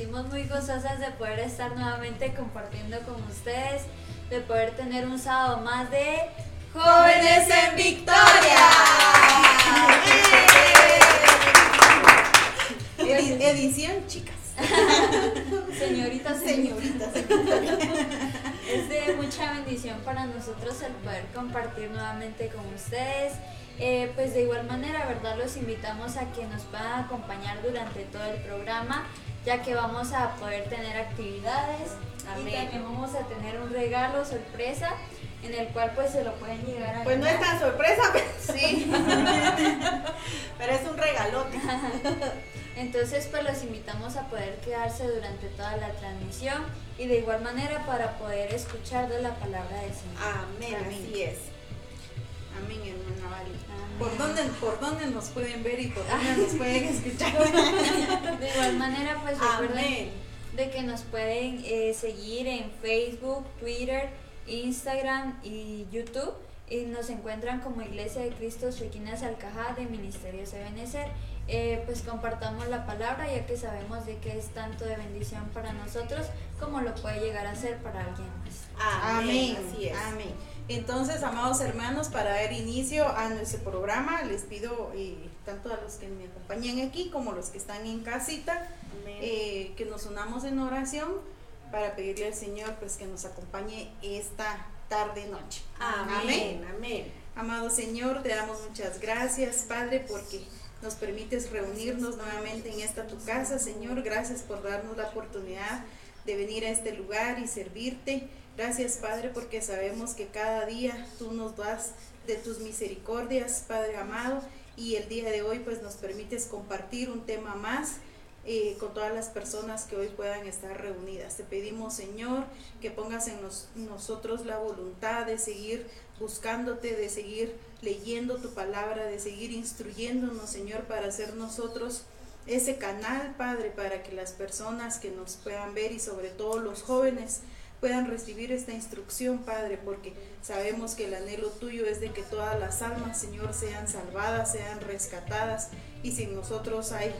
sentimos muy gozosas de poder estar nuevamente compartiendo con ustedes, de poder tener un sábado más de Jóvenes en Victoria. Edición, chicas. Señoritas, señoritas. Es de mucha bendición para nosotros el poder compartir nuevamente con ustedes. Eh, pues de igual manera, ¿verdad? Los invitamos a que nos puedan acompañar durante todo el programa, ya que vamos a poder tener actividades y también vamos a tener un regalo sorpresa en el cual pues se lo pueden llegar a Pues no es tan sorpresa, pero sí. pero es un regalote. Entonces pues los invitamos a poder quedarse durante toda la transmisión y de igual manera para poder escuchar de la palabra del Señor. Amén, así es. Amén, hermana Vali. ¿Por dónde, ¿Por dónde nos pueden ver y por dónde nos pueden escuchar? de igual manera pues recuerden de que nos pueden eh, seguir en Facebook, Twitter, Instagram y YouTube. Y nos encuentran como Iglesia de Cristo Suequinas Alcajá de Ministerio Ebenezer. Eh, pues compartamos la palabra ya que sabemos de que es tanto de bendición para nosotros como lo puede llegar a ser para alguien más. Amén. Amén. Entonces, amados hermanos, para dar inicio a nuestro programa, les pido eh, tanto a los que me acompañan aquí como a los que están en casita, eh, que nos unamos en oración para pedirle al Señor pues que nos acompañe esta tarde noche. Amén. Amén. Amado Señor, te damos muchas gracias, Padre, porque nos permites reunirnos nuevamente en esta tu casa, Señor. Gracias por darnos la oportunidad de venir a este lugar y servirte. Gracias, Padre, porque sabemos que cada día tú nos das de tus misericordias, Padre amado, y el día de hoy pues nos permites compartir un tema más eh, con todas las personas que hoy puedan estar reunidas. Te pedimos, Señor, que pongas en nosotros la voluntad de seguir buscándote, de seguir leyendo tu palabra, de seguir instruyéndonos, Señor, para ser nosotros ese canal, Padre, para que las personas que nos puedan ver y sobre todo los jóvenes puedan recibir esta instrucción, Padre, porque sabemos que el anhelo tuyo es de que todas las almas, Señor, sean salvadas, sean rescatadas y sin nosotros hay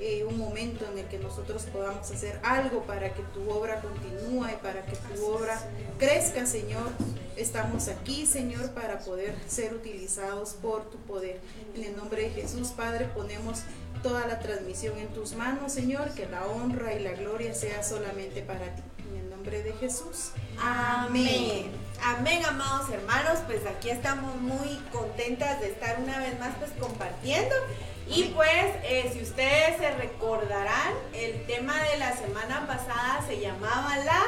eh, un momento en el que nosotros podamos hacer algo para que tu obra continúe y para que tu obra crezca, Señor. Estamos aquí, Señor, para poder ser utilizados por tu poder. En el nombre de Jesús, Padre, ponemos toda la transmisión en tus manos, Señor, que la honra y la gloria sea solamente para ti. Nombre de Jesús. Amén. Amén, amados hermanos. Pues aquí estamos muy contentas de estar una vez más pues compartiendo y pues, eh, si ustedes se recordarán, el tema de la semana pasada se llamaba la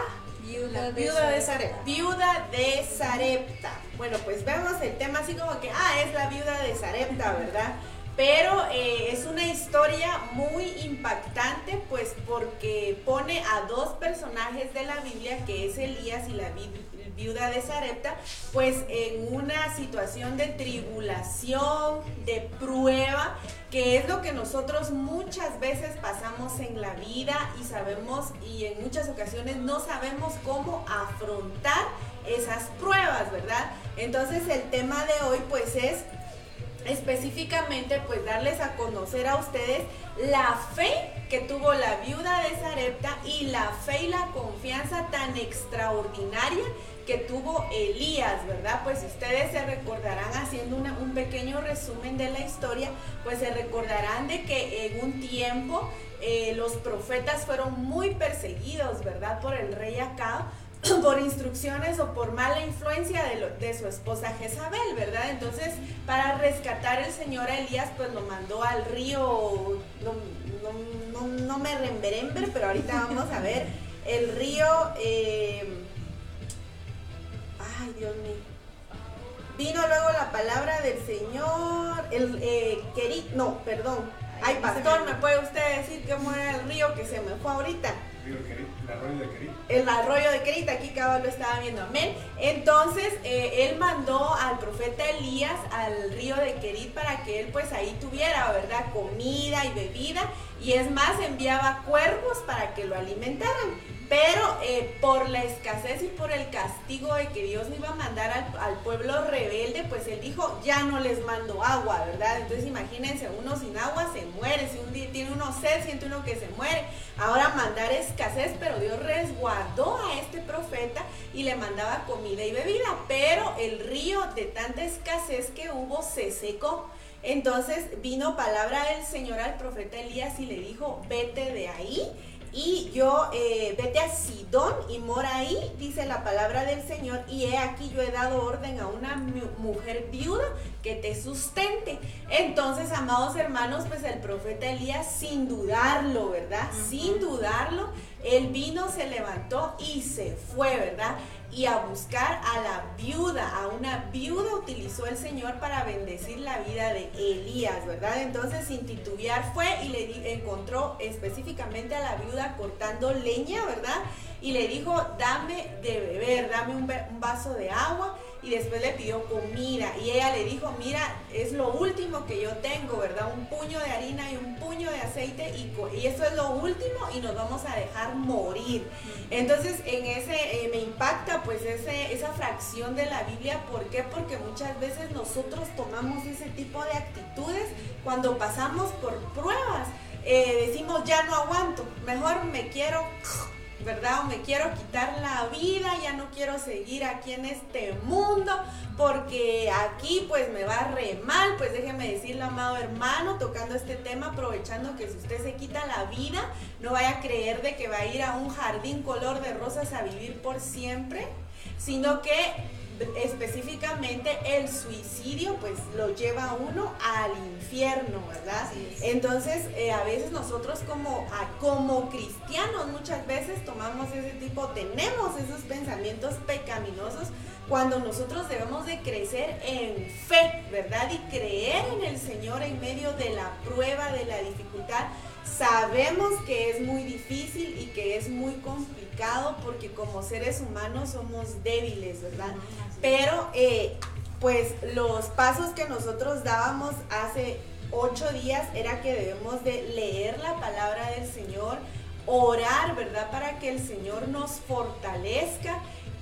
viuda, de, Sarepta. Viuda de Sarepta. Bueno, pues vemos el tema así como que, ah, es la viuda de Sarepta, ¿verdad? Pero eh, es una historia muy impactante, pues porque pone a dos personajes de la Biblia, que es Elías y la viuda de Sarepta, pues en una situación de tribulación, de prueba, que es lo que nosotros muchas veces pasamos en la vida y sabemos y en muchas ocasiones no sabemos cómo afrontar esas pruebas, ¿verdad? Entonces el tema de hoy pues es específicamente pues darles a conocer a ustedes la fe que tuvo la viuda de Sarepta y la fe y la confianza tan extraordinaria que tuvo Elías, ¿verdad? Pues ustedes se recordarán haciendo un pequeño resumen de la historia, pues se recordarán de que en un tiempo eh, los profetas fueron muy perseguidos, ¿verdad? Por el rey Acab por instrucciones o por mala influencia de, su esposa Jezabel, ¿verdad? Entonces, para rescatar el Señor a Elías, pues lo mandó al río, no, me remberember, pero ahorita vamos a ver, el río, eh, ay Dios mío, vino luego la palabra del Señor, el eh, no, perdón, ay pastor, ¿me puede usted decir cómo era el río que se me fue ahorita? El arroyo de Querit. El arroyo de Querit, aquí cabal lo estaba viendo, amén. Entonces, eh, él mandó al profeta Elías al río de Querit para que él pues ahí tuviera, ¿verdad? Comida y bebida. Y es más, enviaba cuervos para que lo alimentaran. Pero eh, por la escasez y por el castigo de que Dios iba a mandar al, pueblo rebelde, pues él dijo, ya no les mando agua, ¿verdad? Entonces imagínense, uno sin agua se muere, si un día tiene uno sed, siente uno que se muere. Ahora mandar escasez, pero Dios resguardó a este profeta y le mandaba comida y bebida, pero el río de tanta escasez que hubo se secó. Entonces vino palabra del Señor al profeta Elías y le dijo, vete de ahí y yo, eh, vete a Sidón y mora ahí, dice la palabra del Señor, y he aquí yo he dado orden a una mujer viuda que te sustente. Entonces, amados hermanos, pues el profeta Elías, sin dudarlo, ¿verdad? Sin dudarlo, él vino, se levantó y se fue, ¿verdad? y a buscar a la viuda, a una viuda utilizó el Señor para bendecir la vida de Elías, ¿verdad? Entonces sin titubear fue y le encontró específicamente a la viuda cortando leña, ¿verdad? Y le dijo, dame de beber, dame un, un vaso de agua y después le pidió comida y ella le dijo, mira, es lo último que yo tengo, ¿verdad? Un puño de harina y un puño de aceite y, y eso es lo último y nos vamos a dejar morir. Entonces en ese eh, me impacta pues ese, esa fracción de la Biblia, ¿por qué? Porque muchas veces nosotros tomamos ese tipo de actitudes cuando pasamos por pruebas. Eh, decimos ya no aguanto, mejor me quiero ¿verdad? Me quiero quitar la vida, ya no quiero seguir aquí en este mundo, porque aquí pues me va re mal, pues déjeme decirle, amado hermano, tocando este tema, aprovechando que si usted se quita la vida, no vaya a creer de que va a ir a un jardín color de rosas a vivir por siempre, sino que específicamente el suicidio pues lo lleva a uno al infierno, ¿verdad? Entonces eh, a veces nosotros como, como cristianos muchas veces tomamos ese tipo, tenemos esos pensamientos pecaminosos cuando nosotros debemos de crecer en fe, ¿verdad? Y creer en el Señor en medio de la prueba, de la dificultad. Sabemos que es muy difícil y que es muy complicado porque como seres humanos somos débiles, ¿verdad? Pero eh, pues los pasos que nosotros dábamos hace ocho días era que debemos de leer la palabra del Señor, orar, ¿verdad? Para que el Señor nos fortalezca,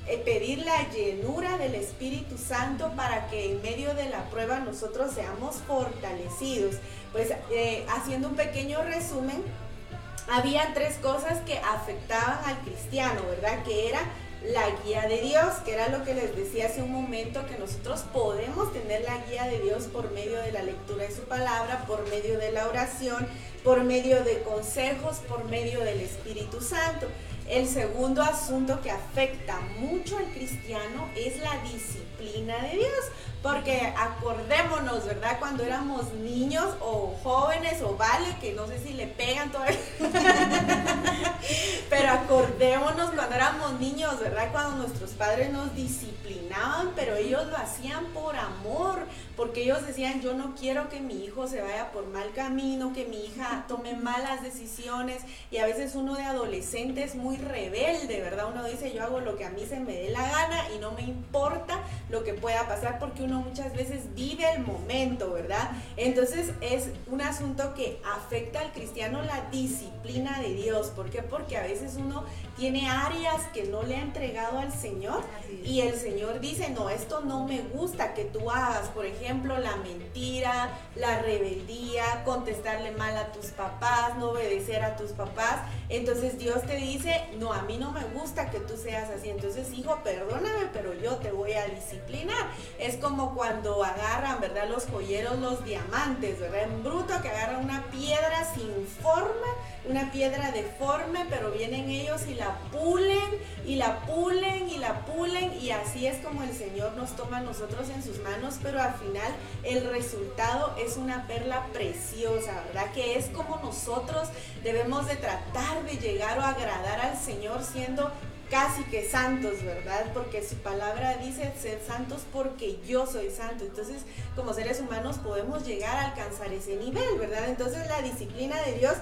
eh, pedir la llenura del Espíritu Santo para que en medio de la prueba nosotros seamos fortalecidos. Pues eh, haciendo un pequeño resumen, había tres cosas que afectaban al cristiano, ¿verdad? Que era la guía de Dios, que era lo que les decía hace un momento, que nosotros podemos tener la guía de Dios por medio de la lectura de su palabra, por medio de la oración, por medio de consejos, por medio del Espíritu Santo. El segundo asunto que afecta mucho al cristiano es la disciplina de Dios, porque acordémonos, ¿verdad? Cuando éramos niños o jóvenes o vale, que no sé si le pegan todavía, pero acordémonos cuando éramos niños, ¿verdad? Cuando nuestros padres nos disciplinaban, pero ellos lo hacían por amor, porque ellos decían, yo no quiero que mi hijo se vaya por mal camino, que mi hija tome malas decisiones, y a veces uno de adolescente es muy rebelde, ¿verdad? Uno dice, yo hago lo que a mí se me dé la gana y no me importa lo que pueda pasar porque muchas veces vive el momento, ¿verdad? Entonces es un asunto que afecta al cristiano la disciplina de Dios. ¿Por qué? Porque a veces uno tiene áreas que no le ha entregado al Señor y el Señor dice, no, esto no me gusta que tú hagas. Por ejemplo, la mentira, la rebeldía, contestarle mal a tus papás, no obedecer a tus papás. Entonces Dios te dice, no, a mí no me gusta que tú seas así. Entonces, hijo, perdóname, pero yo te voy a disciplinar. Es como cuando agarran, ¿verdad? Los joyeros, los diamantes, ¿verdad? En bruto que agarran una piedra sin forma, una piedra deforme, pero vienen ellos y la pulen y la pulen y la pulen y así es como el Señor nos toma a nosotros en sus manos, pero al final el resultado es una perla preciosa, ¿verdad? Que es como nosotros debemos de tratar de llegar o agradar al Señor siendo casi que santos, ¿verdad? Porque su palabra dice ser santos porque yo soy santo. Entonces, como seres humanos podemos llegar a alcanzar ese nivel, ¿verdad? Entonces, la disciplina de Dios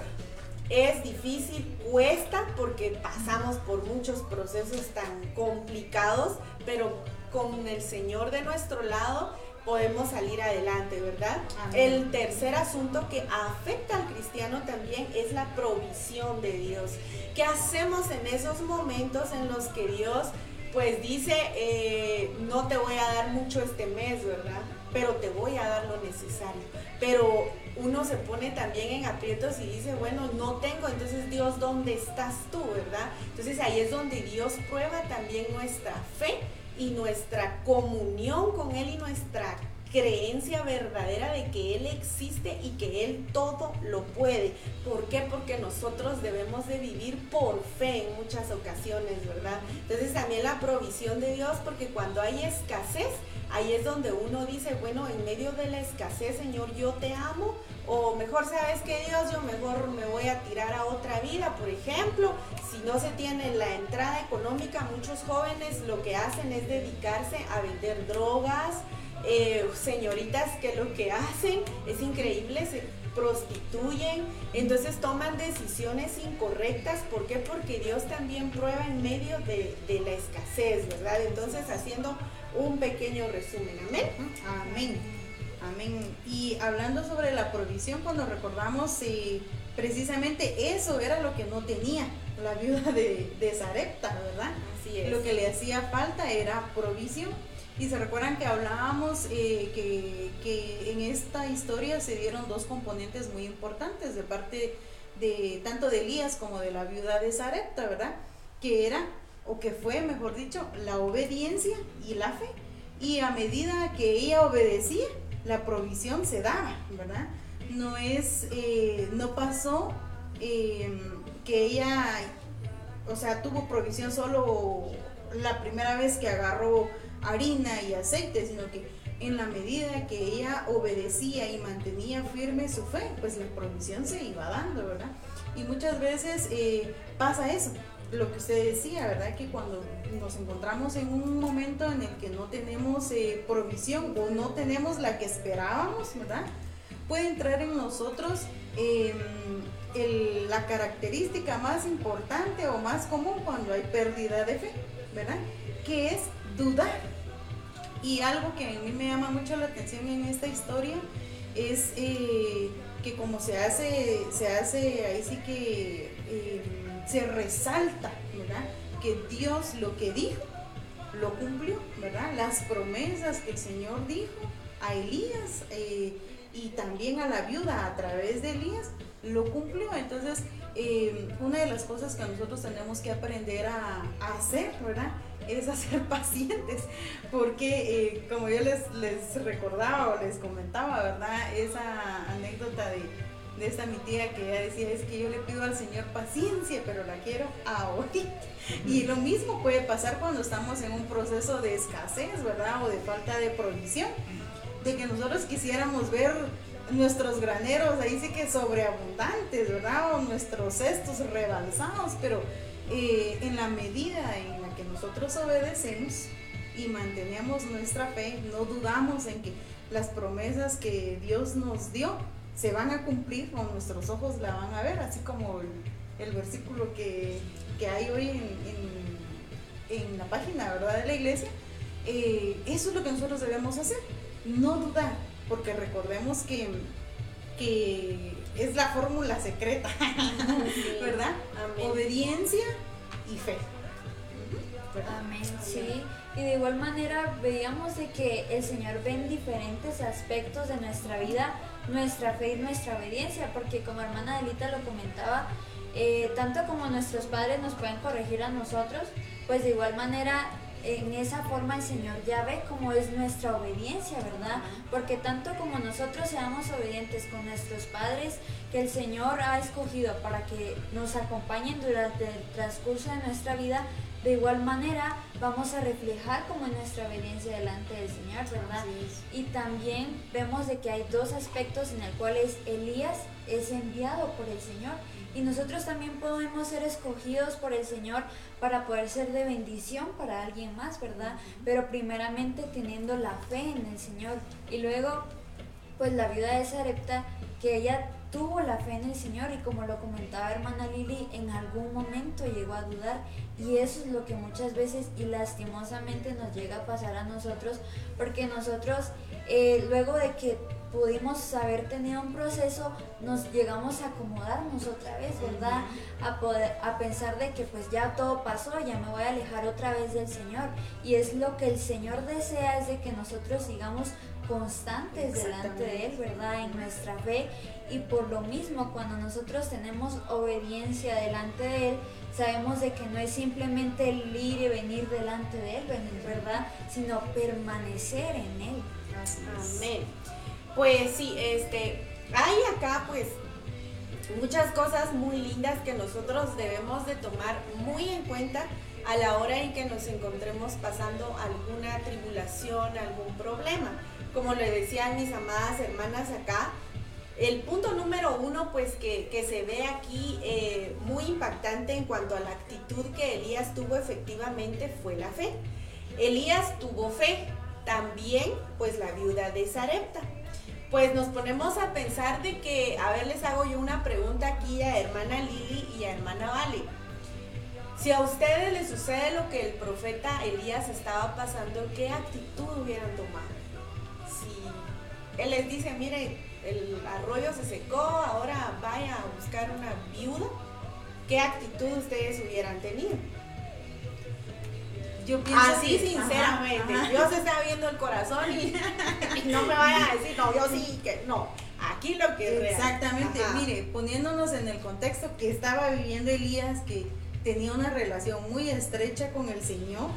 es difícil, cuesta porque pasamos por muchos procesos tan complicados, pero con el Señor de nuestro lado podemos salir adelante, ¿verdad? El tercer asunto que afecta al cristiano también es la provisión de Dios. ¿Qué hacemos en esos momentos en los que Dios pues dice, eh, no te voy a dar mucho este mes, ¿verdad? Pero te voy a dar lo necesario. Pero uno se pone también en aprietos y dice, bueno, no tengo, entonces Dios, ¿dónde estás tú, verdad? Entonces ahí es donde Dios prueba también nuestra fe y nuestra comunión con Él y nuestra creencia verdadera de que Él existe y que Él todo lo puede. ¿Por qué? Porque nosotros debemos de vivir por fe en muchas ocasiones, ¿verdad? Entonces también la provisión de Dios, porque cuando hay escasez, ahí es donde uno dice, bueno, en medio de la escasez, Señor, yo te amo, o mejor, ¿sabes que Dios? Yo mejor me voy a tirar a otra vida, por ejemplo, si no se tiene la entrada económica, muchos jóvenes lo que hacen es dedicarse a vender drogas, eh, señoritas que lo que hacen es increíble, se prostituyen, entonces toman decisiones incorrectas. ¿Por qué? Porque Dios también prueba en medio de, la escasez, ¿verdad? Entonces haciendo un pequeño resumen. Amén. Amén. Amén. Y hablando sobre la provisión, cuando recordamos eh, precisamente eso era lo que no tenía la viuda de, de Zarepta, ¿verdad? Así es. Lo que le hacía falta era provisión. Y se recuerdan que hablábamos eh, que, que, en esta historia se dieron dos componentes muy importantes de parte de tanto de Elías como de la viuda de Zarepta, ¿verdad? Que era, o que fue, mejor dicho, la obediencia y la fe. Y a medida que ella obedecía, la provisión se daba, ¿verdad? No es, eh, no pasó em, que ella, o sea, tuvo provisión solo la primera vez que agarró harina y aceite, sino que en la medida que ella obedecía y mantenía firme su fe, pues la provisión se iba dando, ¿verdad? Y muchas veces eh, pasa eso, lo que usted decía, ¿verdad? Que cuando nos encontramos en un momento en el que no tenemos eh, provisión o no tenemos la que esperábamos, ¿verdad? Puede entrar en nosotros em, la característica más importante o más común cuando hay pérdida de fe, ¿verdad? Que es dudar y algo que a mí me llama mucho la atención en esta historia es eh, que como se hace, se hace ahí sí que eh, se resalta, ¿verdad? Que Dios lo que dijo, lo cumplió, ¿verdad? Las promesas que el Señor dijo a Elías eh, y también a la viuda a través de Elías, lo cumplió. Entonces, una de las cosas que nosotros tenemos que aprender a, a hacer, ¿verdad? es hacer pacientes, porque eh, como yo les, les recordaba o les comentaba, ¿verdad? Esa anécdota de, de esta mi tía que ella decía, es que yo le pido al Señor paciencia, pero la quiero ahorita. Y lo mismo puede pasar cuando estamos en un proceso de escasez, ¿verdad? O de falta de provisión, de que nosotros quisiéramos ver nuestros graneros ahí sí que sobreabundantes, ¿verdad? O nuestros cestos rebalsados, pero eh, en la medida en que nosotros obedecemos y mantenemos nuestra fe, no dudamos en que las promesas que Dios nos dio se van a cumplir o nuestros ojos la van a ver, así como el, versículo que, hay hoy en, la página ¿verdad? de la iglesia. Eh, eso es lo que nosotros debemos hacer, no dudar, porque recordemos que, que es la fórmula secreta, ¿verdad? Obediencia y fe. Amén, sí. Y de igual manera veíamos de que el Señor ve en diferentes aspectos de nuestra vida nuestra fe y nuestra obediencia, porque como hermana Delita lo comentaba, eh, tanto como nuestros padres nos pueden corregir a nosotros, pues de igual manera en esa forma el Señor ya ve cómo es nuestra obediencia, ¿verdad? Porque tanto como nosotros seamos obedientes con nuestros padres, que el Señor ha escogido para que nos acompañen durante el transcurso de nuestra vida, de igual manera vamos a reflejar como nuestra obediencia delante del Señor, ¿verdad? Y también vemos de que hay dos aspectos en el cuales Elías es enviado por el Señor y nosotros también podemos ser escogidos por el Señor para poder ser de bendición para alguien más, ¿verdad? Pero primeramente teniendo la fe en el Señor y luego pues la viuda de Sarepta, que ella tuvo la fe en el Señor y como lo comentaba hermana Lili, en algún momento llegó a dudar y eso es lo que muchas veces y lastimosamente nos llega a pasar a nosotros porque nosotros eh, luego de que pudimos haber tenido un proceso, nos llegamos a acomodarnos otra vez, ¿verdad? A, poder, a pensar de que pues ya todo pasó, ya me voy a alejar otra vez del Señor. Y es lo que el Señor desea, es de que nosotros sigamos constantes delante de Él, ¿verdad? En nuestra fe. Y por lo mismo, cuando nosotros tenemos obediencia delante de Él, sabemos de que no es simplemente el ir y venir delante de Él, ¿verdad? Sino permanecer en Él. Amén. Pues sí, este, hay acá pues muchas cosas muy lindas que nosotros debemos de tomar muy en cuenta a la hora en que nos encontremos pasando alguna tribulación, algún problema. Como le decían mis amadas hermanas acá, el punto número uno, pues que, se ve aquí eh, muy impactante en cuanto a la actitud que Elías tuvo efectivamente fue la fe. Elías tuvo fe, también pues la viuda de Sarepta pues nos ponemos a pensar de que, a ver, les hago yo una pregunta aquí a hermana Lili y a hermana Vale. Si a ustedes les sucede lo que el profeta Elías estaba pasando, ¿qué actitud hubieran tomado? Él les dice, mire, el arroyo se secó, ahora vaya a buscar una viuda, ¿qué actitud ustedes hubieran tenido? Yo pienso Así, sinceramente. Dios está viendo el corazón y, no me vaya a decir, no, yo sí, que no. Aquí lo que Exactamente, mire, poniéndonos en el contexto que estaba viviendo Elías, que tenía una relación muy estrecha con el Señor,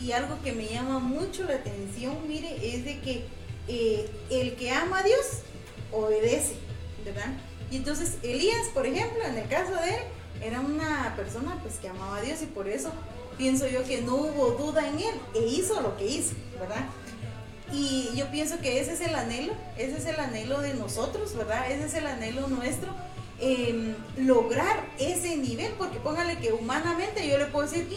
y algo que me llama mucho la atención, mire, es de que el que ama a Dios obedece, ¿verdad? Y entonces Elías, por ejemplo, en el caso de él, era una persona pues que amaba a Dios y por eso pienso yo que no hubo duda en él e hizo lo que hizo, ¿verdad? Y yo pienso que ese es el anhelo, ese es el anhelo de nosotros, ¿verdad? Ese es el anhelo nuestro, em, lograr ese nivel, porque póngale que humanamente yo le puedo decir,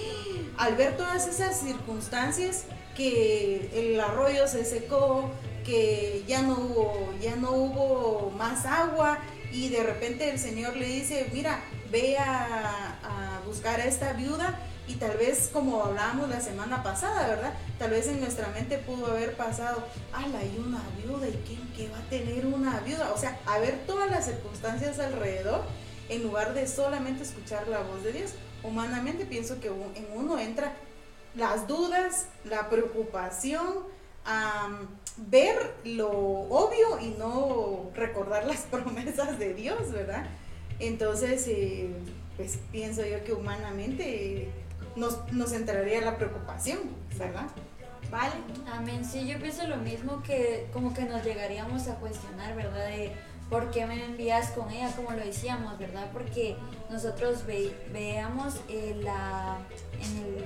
¡Ah! al ver todas esas circunstancias, que el arroyo se secó, que ya no hubo, ya no hubo más agua, y de repente el Señor le dice, mira, ve a, buscar a esta viuda, y tal vez, como hablábamos la semana pasada, ¿verdad? Tal vez en nuestra mente pudo haber pasado, ala, hay una viuda, ¿y quién que va a tener una viuda? O sea, a ver todas las circunstancias alrededor, en lugar de solamente escuchar la voz de Dios. Humanamente pienso que en uno entra las dudas, la preocupación, ver lo obvio y no recordar las promesas de Dios, ¿verdad? Entonces, eh, pues pienso yo que humanamente nos, nos entraría la preocupación, ¿verdad? Vale. Amén. Sí, yo pienso lo mismo que como que nos llegaríamos a cuestionar, ¿verdad? De por qué me envías con ella, como lo decíamos, ¿verdad? Porque nosotros veamos eh, la, en, el,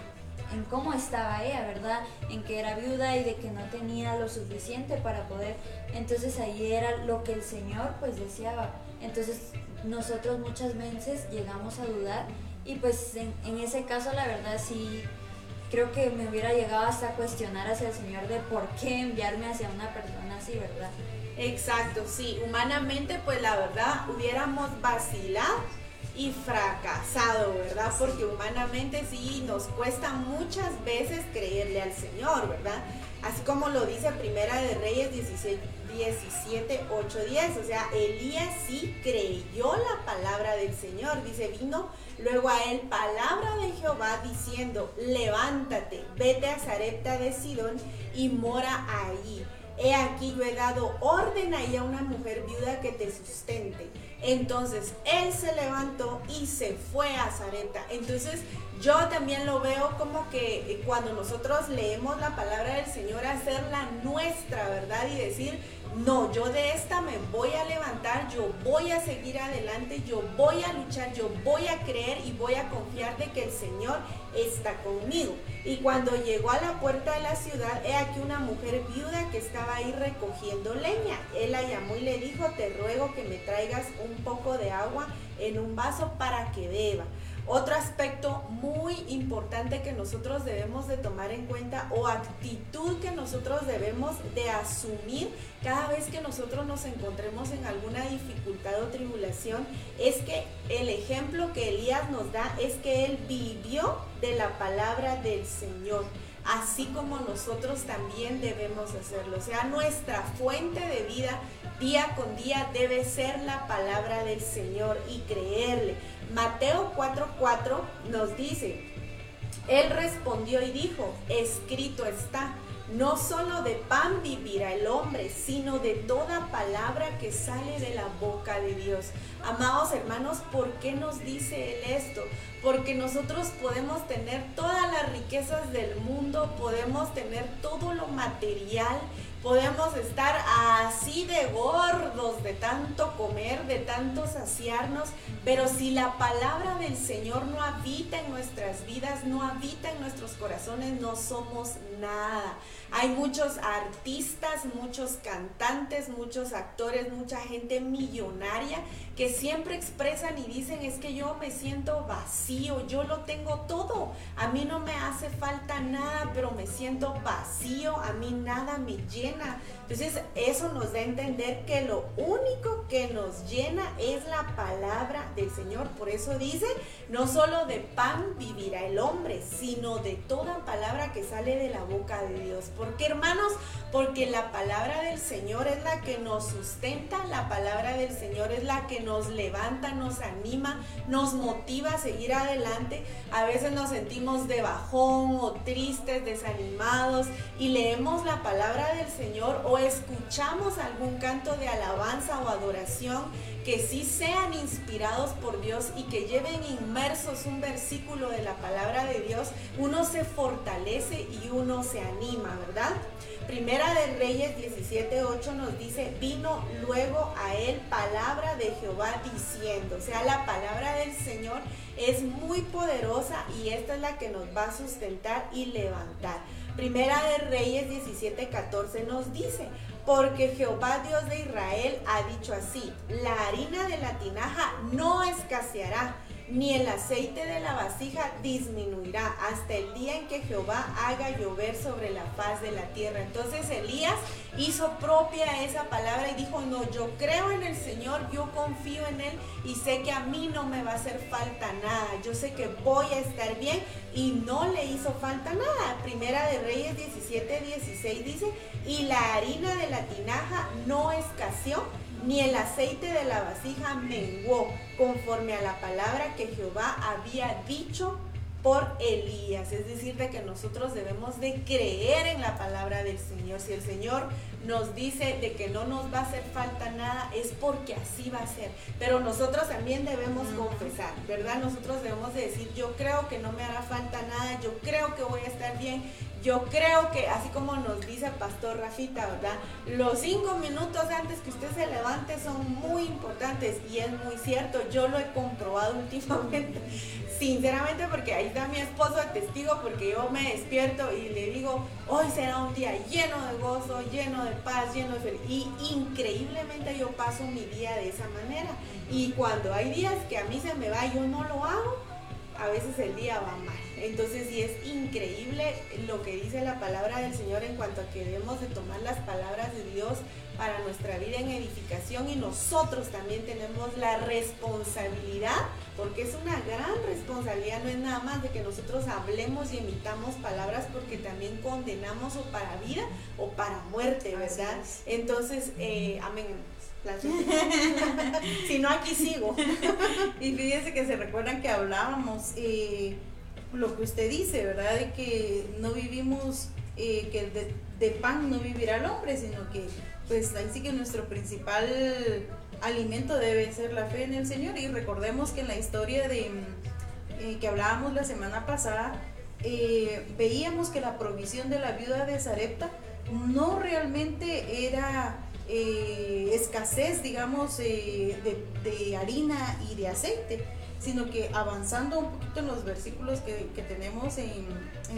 en cómo estaba ella, ¿verdad? En que era viuda y de que no tenía lo suficiente para poder. Entonces ahí era lo que el Señor pues deseaba. Entonces nosotros muchas veces llegamos a dudar y pues en, ese caso la verdad sí creo que me hubiera llegado hasta cuestionar hacia el Señor de por qué enviarme hacia una persona así, ¿verdad? Exacto, sí, humanamente pues la verdad hubiéramos vacilado y fracasado, ¿verdad? Porque humanamente sí nos cuesta muchas veces creerle al Señor, ¿verdad? Así como lo dice Primera de Reyes 16, 17, 8, 10. O sea, Elías sí creyó la palabra del Señor. Dice, vino luego a él palabra de Jehová diciendo, levántate, vete a Zarepta de Sidón y mora allí. He aquí yo he dado orden ahí a una mujer viuda que te sustente. Entonces él se levantó y se fue a Zarepta. Entonces yo también lo veo como que eh, cuando nosotros leemos la palabra del Señor, hacerla nuestra, ¿verdad? Y decir, no, yo de esta me voy a levantar, yo voy a seguir adelante, yo voy a luchar, yo voy a creer y voy a confiar de que el Señor está conmigo. Y cuando llegó a la puerta de la ciudad, he aquí una mujer viuda que estaba ahí recogiendo leña. Él la llamó y le dijo, te ruego que me traigas un poco de agua en un vaso para que beba Otro aspecto muy importante que nosotros debemos de tomar en cuenta o actitud que nosotros debemos de asumir cada vez que nosotros nos encontremos en alguna dificultad o tribulación es que el ejemplo que Elías nos da es que él vivió de la palabra del Señor así como nosotros también debemos hacerlo. O sea, nuestra fuente de vida día con día debe ser la palabra del Señor y creerle. Mateo 4:4 nos dice, Él respondió y dijo, escrito está. No solo de pan vivirá el hombre, sino de toda palabra que sale de la boca de Dios. Amados hermanos, ¿por qué nos dice Él esto? Porque nosotros podemos tener todas las riquezas del mundo, podemos tener todo lo material Podemos estar así de gordos de tanto comer, de tanto saciarnos, pero si la palabra del Señor no habita en nuestras vidas, no habita en nuestros corazones, no somos nada. Hay muchos artistas, muchos cantantes, muchos actores, mucha gente millonaria que siempre expresan y dicen es que yo me siento vacío, yo lo tengo todo, a mí no me hace falta nada, pero me siento vacío, a mí nada me llena. Entonces eso nos da a entender que lo único que nos llena es la palabra del Señor. Por eso dice, no solo de pan vivirá el hombre, sino de toda palabra que sale de la boca de Dios. ¿Por qué hermanos? Porque la palabra del Señor es la que nos sustenta, la palabra del Señor es la que nos levanta, nos anima, nos motiva a seguir adelante. A veces nos sentimos de bajón o tristes, desanimados y leemos la palabra del Señor o escuchamos algún canto de alabanza o adoración que sí sean inspirados por Dios y que lleven inmersos un versículo de la palabra de Dios, uno se fortalece y uno se anima, ¿verdad? Primera de Reyes 17:8 nos dice, vino luego a él palabra de Jehová diciendo, o sea, la palabra del Señor es muy poderosa y esta es la que nos va a sustentar y levantar. Primera de Reyes 17:14 nos dice, porque Jehová Dios de Israel ha dicho así, la harina de la tinaja no escaseará, ni el aceite de la vasija disminuirá hasta el día en que Jehová haga llover sobre la faz de la tierra. Entonces Elías hizo propia esa palabra y dijo, no, yo creo en el Señor, yo confío en Él y sé que a mí no me va a hacer falta nada, yo sé que voy a estar bien y no le hizo falta nada. Primera de Reyes 17, 16 dice, y la harina de la tinaja no escaseó ni el aceite de la vasija menguó, conforme a la palabra que Jehová había dicho por Elías. Es decir, de que nosotros debemos de creer en la palabra del Señor. Si el Señor nos dice de que no nos va a hacer falta nada, es porque así va a ser. Pero nosotros también debemos confesar, ¿verdad? Nosotros debemos de decir, yo creo que no me hará falta nada, yo creo que voy a estar bien, yo creo que, así como nos dice el pastor Rafita, ¿verdad? Los cinco minutos antes que usted se levante son muy importantes y es muy cierto, yo lo he comprobado últimamente, sinceramente porque ahí está mi esposo de testigo porque yo me despierto y le digo, hoy será un día lleno de gozo, lleno de paz, lleno de felicidad. Y increíblemente yo paso mi día de esa manera. Y cuando hay días que a mí se me va y yo no lo hago, a veces el día va mal. Entonces sí es increíble lo que dice la palabra del Señor en cuanto a que debemos de tomar las palabras de Dios para nuestra vida en edificación y nosotros también tenemos la responsabilidad, porque es una gran responsabilidad, no es nada más de que nosotros hablemos y emitamos palabras porque también condenamos o para vida o para muerte, ¿verdad? Entonces, eh, amén. si no, aquí sigo. y fíjense que se recuerdan que hablábamos eh, lo que usted dice, ¿verdad? De que no vivimos, eh, que de, pan no vivirá el hombre, sino que pues ahí sí que nuestro principal alimento debe ser la fe en el Señor. Y recordemos que en la historia de eh, que hablábamos la semana pasada, veíamos que la provisión de la viuda de Zarepta no realmente era eh, escasez, digamos, eh, de, harina y de aceite, sino que avanzando un poquito en los versículos que, tenemos en,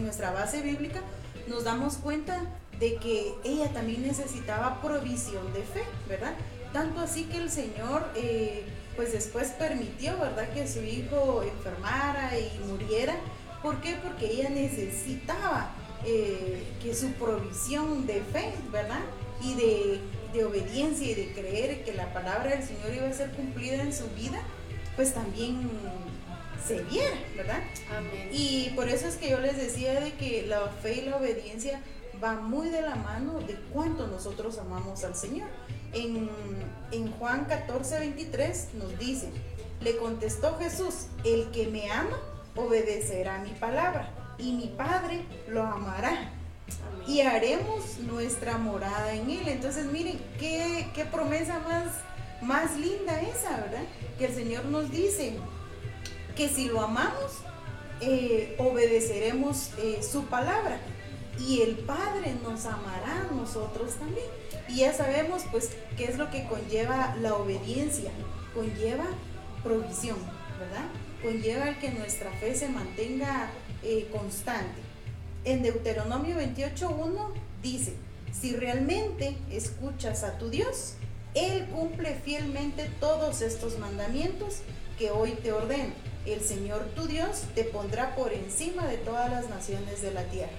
nuestra base bíblica, nos damos cuenta de que ella también necesitaba provisión de fe, ¿verdad? tanto así que el Señor eh, pues después permitió, ¿verdad? Que su hijo enfermara y muriera. ¿Por qué? Porque ella necesitaba eh, que su provisión de fe, ¿verdad? Y de, de, obediencia y de creer que la palabra del Señor iba a ser cumplida en su vida, pues también se viera, ¿verdad? Amén. Y por eso es que yo les decía de que la fe y la obediencia va muy de la mano de cuánto nosotros amamos al Señor. En, en Juan 14, 23 nos dice, le contestó Jesús, el que me ama obedecerá mi palabra y mi Padre lo amará. Y haremos nuestra morada en él. Entonces miren, qué, qué promesa más, más linda esa, ¿verdad? Que el Señor nos dice que si lo amamos, eh, obedeceremos eh, su palabra y el Padre nos amará a nosotros también. Y ya sabemos pues qué es lo que conlleva la obediencia, conlleva provisión, ¿verdad? Conlleva que nuestra fe se mantenga eh, constante. En Deuteronomio 28.1 dice, si realmente escuchas a tu Dios, Él cumple fielmente todos estos mandamientos que hoy te ordeno. El Señor tu Dios te pondrá por encima de todas las naciones de la tierra.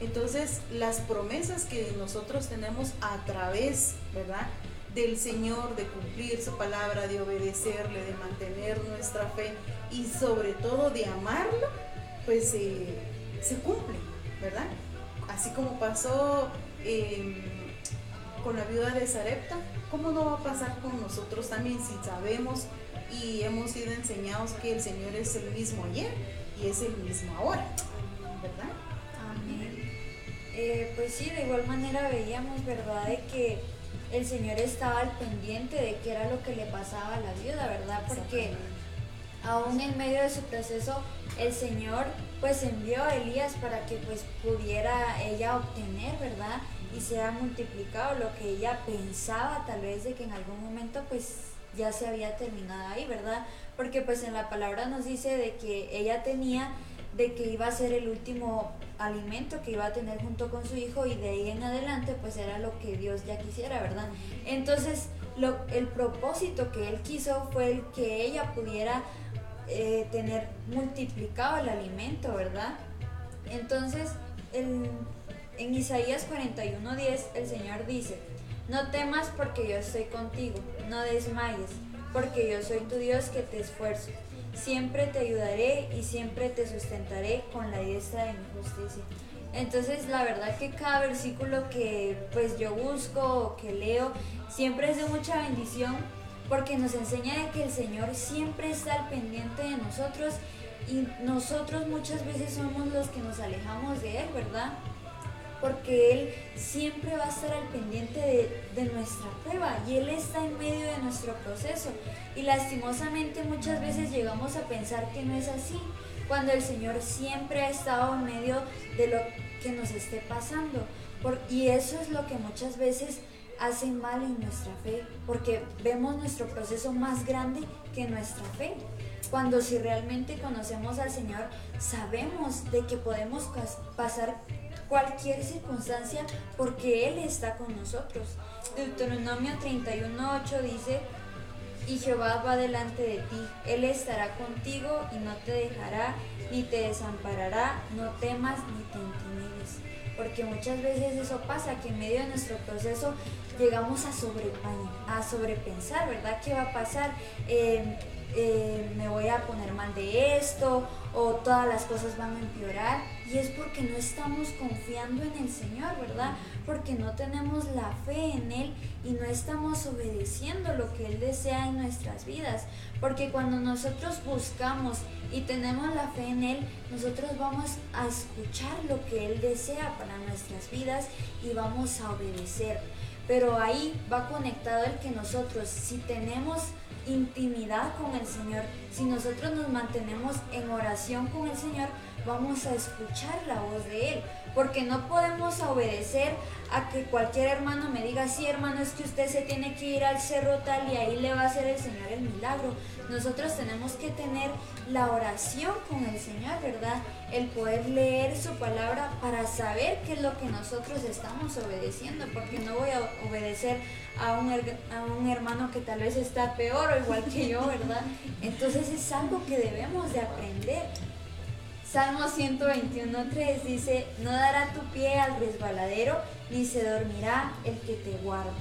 Entonces, las promesas que nosotros tenemos a través, ¿verdad? Del Señor, de cumplir su palabra, de obedecerle, de mantener nuestra fe y sobre todo de amarlo, pues eh, se cumplen, ¿verdad? Así como pasó em, con la viuda de Sarepta, ¿cómo no va a pasar con nosotros también si sabemos y hemos sido enseñados que el Señor es el mismo ayer y es el mismo ahora? ¿Verdad? Eh, pues sí, de igual manera veíamos, ¿verdad?, de que el Señor estaba al pendiente de qué era lo que le pasaba a la viuda, ¿verdad? Porque aún en medio de su proceso, el Señor pues envió a Elías para que pues pudiera ella obtener, ¿verdad? Y sea multiplicado lo que ella pensaba tal vez de que en algún momento pues ya se había terminado ahí, ¿verdad? Porque pues en la palabra nos dice de que ella tenía de que iba a ser el último alimento que iba a tener junto con su hijo y de ahí en adelante pues era lo que Dios ya quisiera, ¿verdad? Entonces el propósito que él quiso fue el que ella pudiera eh, tener multiplicado el alimento, ¿verdad? Entonces en, en Isaías 41:10 el Señor dice, no temas porque yo estoy contigo, no desmayes, porque yo soy tu Dios que te esfuerzo siempre te ayudaré y siempre te sustentaré con la diestra de mi justicia. Entonces la verdad que cada versículo que pues yo busco o que leo siempre es de mucha bendición porque nos enseña que el Señor siempre está al pendiente de nosotros y nosotros muchas veces somos los que nos alejamos de Él, ¿verdad? Porque Él siempre va a estar al pendiente de, nuestra prueba y Él está en medio de nuestro proceso. Y lastimosamente muchas veces llegamos a pensar que no es así, cuando el Señor siempre ha estado en medio de lo que nos esté pasando. y eso es lo que muchas veces hace mal en nuestra fe, porque vemos nuestro proceso más grande que nuestra fe. Cuando si realmente conocemos al Señor, sabemos de que podemos pasar cualquier circunstancia porque Él está con nosotros. Deuteronomio 31.8 dice, y Jehová va delante de ti, Él estará contigo y no te dejará ni te desamparará, no temas ni te intimides. Porque muchas veces eso pasa, que en medio de nuestro proceso llegamos a, a sobrepensar, ¿verdad? ¿Qué va a pasar? Eh, eh, me voy a poner mal de esto o todas las cosas van a empeorar. Y es porque no estamos confiando en el Señor, ¿verdad? Porque no tenemos la fe en Él y no estamos obedeciendo lo que Él desea en nuestras vidas. Porque cuando nosotros buscamos y tenemos la fe en Él, nosotros vamos a escuchar lo que Él desea para nuestras vidas y vamos a obedecer. Pero ahí va conectado el que nosotros, si tenemos intimidad con el Señor, si nosotros nos mantenemos en oración con el Señor, vamos a escuchar la voz de Él. Porque no podemos obedecer a que cualquier hermano me diga, sí hermano, es que usted se tiene que ir al cerro tal y ahí le va a hacer el Señor el milagro. Nosotros tenemos que tener la oración con el Señor, ¿verdad? El poder leer su palabra para saber qué es lo que nosotros estamos obedeciendo, porque no voy a obedecer a un, a un hermano que tal vez está peor o igual que yo, ¿verdad? Entonces es algo que debemos de aprender. Salmo 121.3 dice, no dará tu pie al resbaladero, ni se dormirá el que te guarda.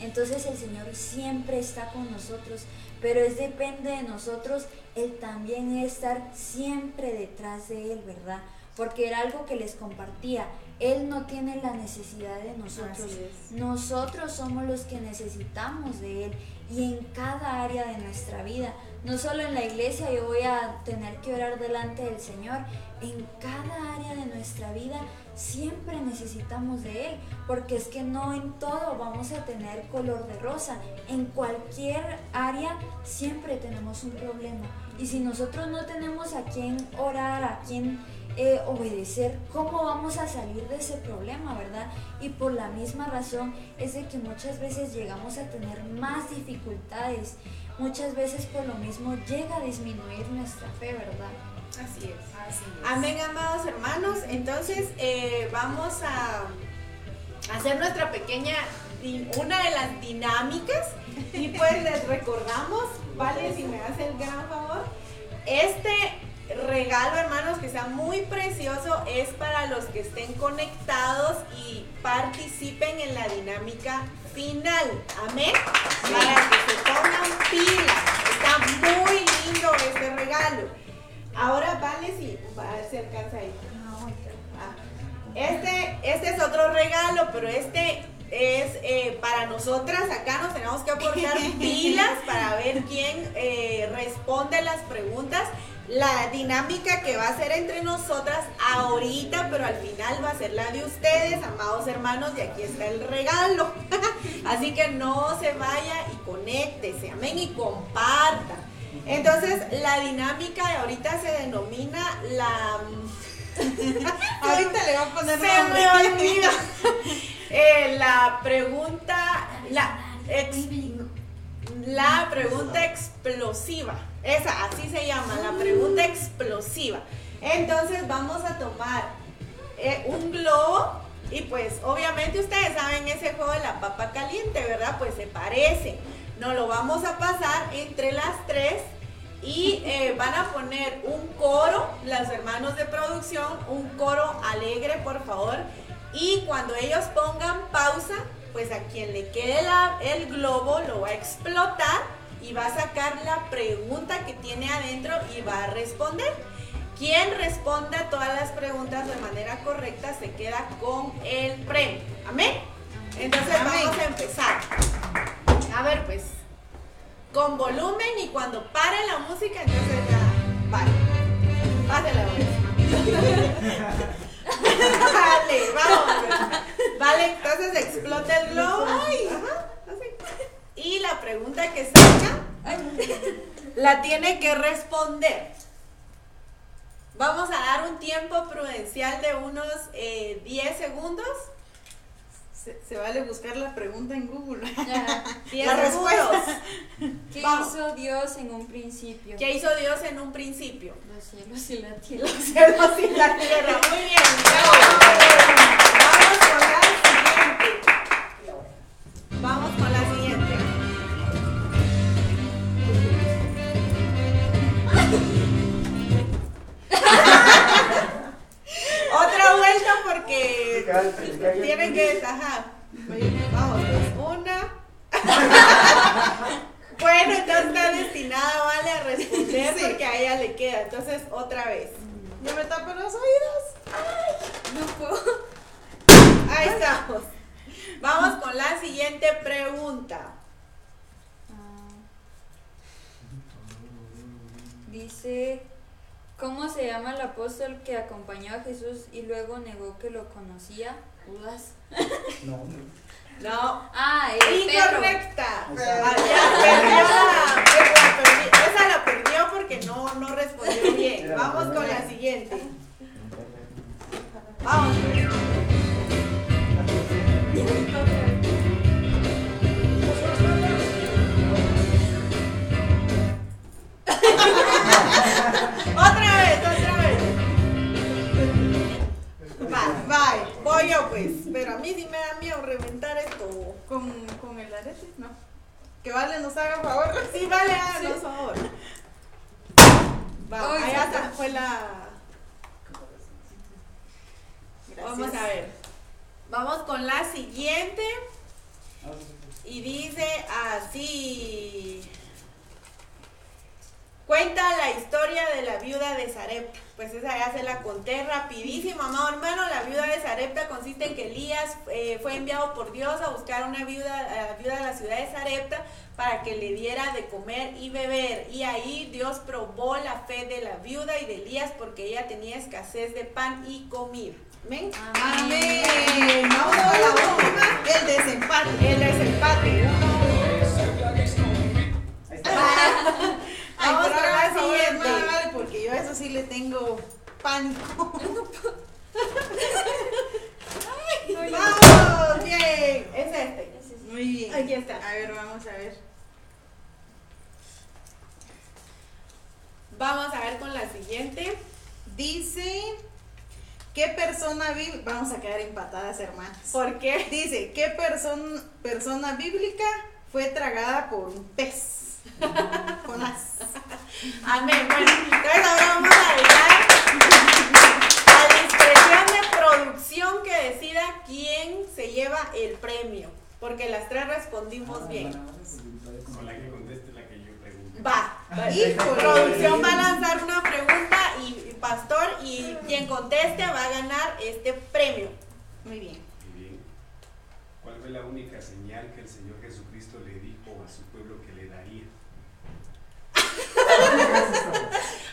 Entonces el Señor siempre está con nosotros, pero es depende de nosotros el también estar siempre detrás de Él, ¿verdad? Porque era algo que les compartía. Él no tiene la necesidad de nosotros. Nosotros somos los que necesitamos de Él y en cada área de nuestra vida. No solo en la iglesia yo voy a tener que orar delante del Señor, en cada área de nuestra vida siempre necesitamos de Él, porque es que no en todo vamos a tener color de rosa. En cualquier área siempre tenemos un problema. Y si nosotros no tenemos a quien orar, a quien eh, obedecer, ¿cómo vamos a salir de ese problema, verdad? Y por la misma razón es de que muchas veces llegamos a tener más dificultades. Muchas veces por lo mismo llega a disminuir nuestra fe, ¿verdad? Así es. Así es. Amén, amados hermanos. Entonces eh, vamos a hacer nuestra pequeña, una de las dinámicas. Y pues les recordamos, vale, si me hace el gran favor, este regalo, hermanos, que sea muy precioso, es para los que estén conectados y participen en la dinámica final. Amén. Para que se pongan pilas. Está muy lindo este regalo. Ahora vale si va a ver alcanza ahí. Ah. Este, este es otro regalo, pero este es eh, para nosotras. Acá nos tenemos que aportar pilas para ver quién eh, responde las preguntas la dinámica que va a ser entre nosotras ahorita, pero al final va a ser la de ustedes, amados hermanos, y aquí está el regalo. Así que no se vaya y conéctese, amén, y comparta. Entonces, la dinámica de ahorita se denomina la... ahorita le va a poner Se me olvida. Eh, la pregunta, la, la pregunta explosiva. Esa, así se llama, la pregunta explosiva. Entonces vamos a tomar eh, un globo y pues obviamente ustedes saben ese juego de la papa caliente, ¿verdad? Pues se parece. Nos lo vamos a pasar entre las tres y eh, van a poner un coro, los hermanos de producción, un coro alegre, por favor. Y cuando ellos pongan pausa, pues a quien le quede el globo lo va a explotar y va a sacar la pregunta que tiene adentro y va a responder. Quien responda todas las preguntas de manera correcta se queda con el premio. Amén. Entonces vamos a empezar. A ver, pues, con volumen y cuando pare la música, entonces ya, vale. Pásela, Vale, vamos. Vale, entonces explota el globo. Ay, ajá. Y la pregunta que saca la tiene que responder. Vamos a dar un tiempo prudencial de unos 10 eh, segundos. Se, vale buscar la pregunta en Google. la respuesta. ¿Qué hizo Dios en un principio? ¿Qué hizo Dios en un principio? Los cielos y la tierra. Los cielos y la tierra. Muy bien. Vamos con la siguiente. Vamos tienen que ajá. Vamos, pues, una. bueno, entonces está destinada, vale, a responder porque a ella le queda. Entonces, otra vez. No me tapo los oídos. Ay, no puedo. Ahí estamos. Vamos con la siguiente pregunta. Dice, ¿cómo se llama el apóstol que acompañó a Jesús y luego negó que lo conocía? ¿Judas? No. No. Ah, el Incorrecta. Ya perdió la, esa la perdió porque no, no respondió bien. Vamos con la siguiente. Vamos. otra vez, otra vez. Bye. Voy yo pues. Pero a mí sí me da miedo reventar esto. ¿Con, con el arete? No. Que Vale nos haga favor. Sí, Vale, háganos sí. favor. Va, allá está. fue la... Gracias. Vamos a ver. Vamos con la siguiente. Ah, y dice así. Cuenta la historia de la viuda de Sarepta. Pues esa ya se la conté rapidísimo, amado hermano. La viuda de Sarepta consiste en que Elías eh, fue enviado por Dios a buscar una viuda, a la viuda de la ciudad de Sarepta para que le diera de comer y beber. Y ahí Dios probó la fe de la viuda y de Elías porque ella tenía escasez de pan y comida. ¿Ven? Amén. Vamos a la última, el desempate. El desempate. Ay, Vamos pero con la siguiente. porque yo a eso sí le tengo pánico. ¡Vamos! ¡Bien! Es este. Muy bien. Aquí está. A ver, vamos a ver. Vamos a ver con la siguiente. Dice, ¿qué persona vive? Vamos a quedar empatadas, hermanas. ¿Por qué? Dice, ¿qué person- persona bíblica fue tragada por un pez? Con as. Amén. Bueno, entonces ahora vamos a dejar a discreción de producción que decida quién se lleva el premio. Porque las tres respondimos bien. Con la que conteste la que yo pregunto. Va. Híjole. Producción va a lanzar una pregunta y y Pastor y quien conteste va a ganar este premio. Muy bien. Muy bien. ¿Cuál fue la única señal que el Señor Jesucristo le dijo a su pueblo?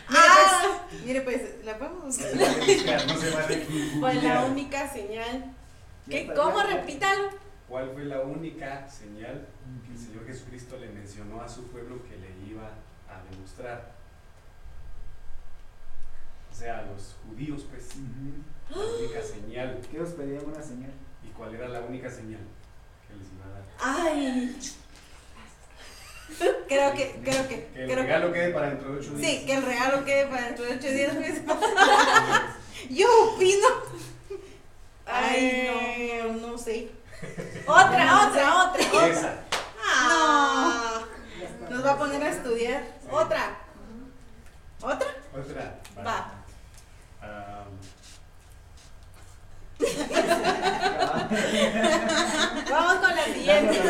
Mire, Ah. pues, mire, pues, la podemos No se vale buscar, no se vale Pues la única señal. ¿Qué? ¿Cómo? Repítalo. ¿Cuál fue la única señal que el Señor Jesucristo le mencionó a su pueblo que le iba a demostrar? O sea, a los judíos, pues, la única señal. ¿Qué os pedían una señal? ¿Y cuál era la única señal que les iba a dar? Ay. Creo que, creo que, Que el creo regalo quede para dentro de ocho días. Sí, que el regalo quede para dentro de ocho días. pues. Yo opino. Ay, no, no sé. Otra, otra, otra, otra. Esa. Ah. Nos va a poner a estudiar. Otra. ¿Otra? Otra. Va. Am, Vamos con la siguiente.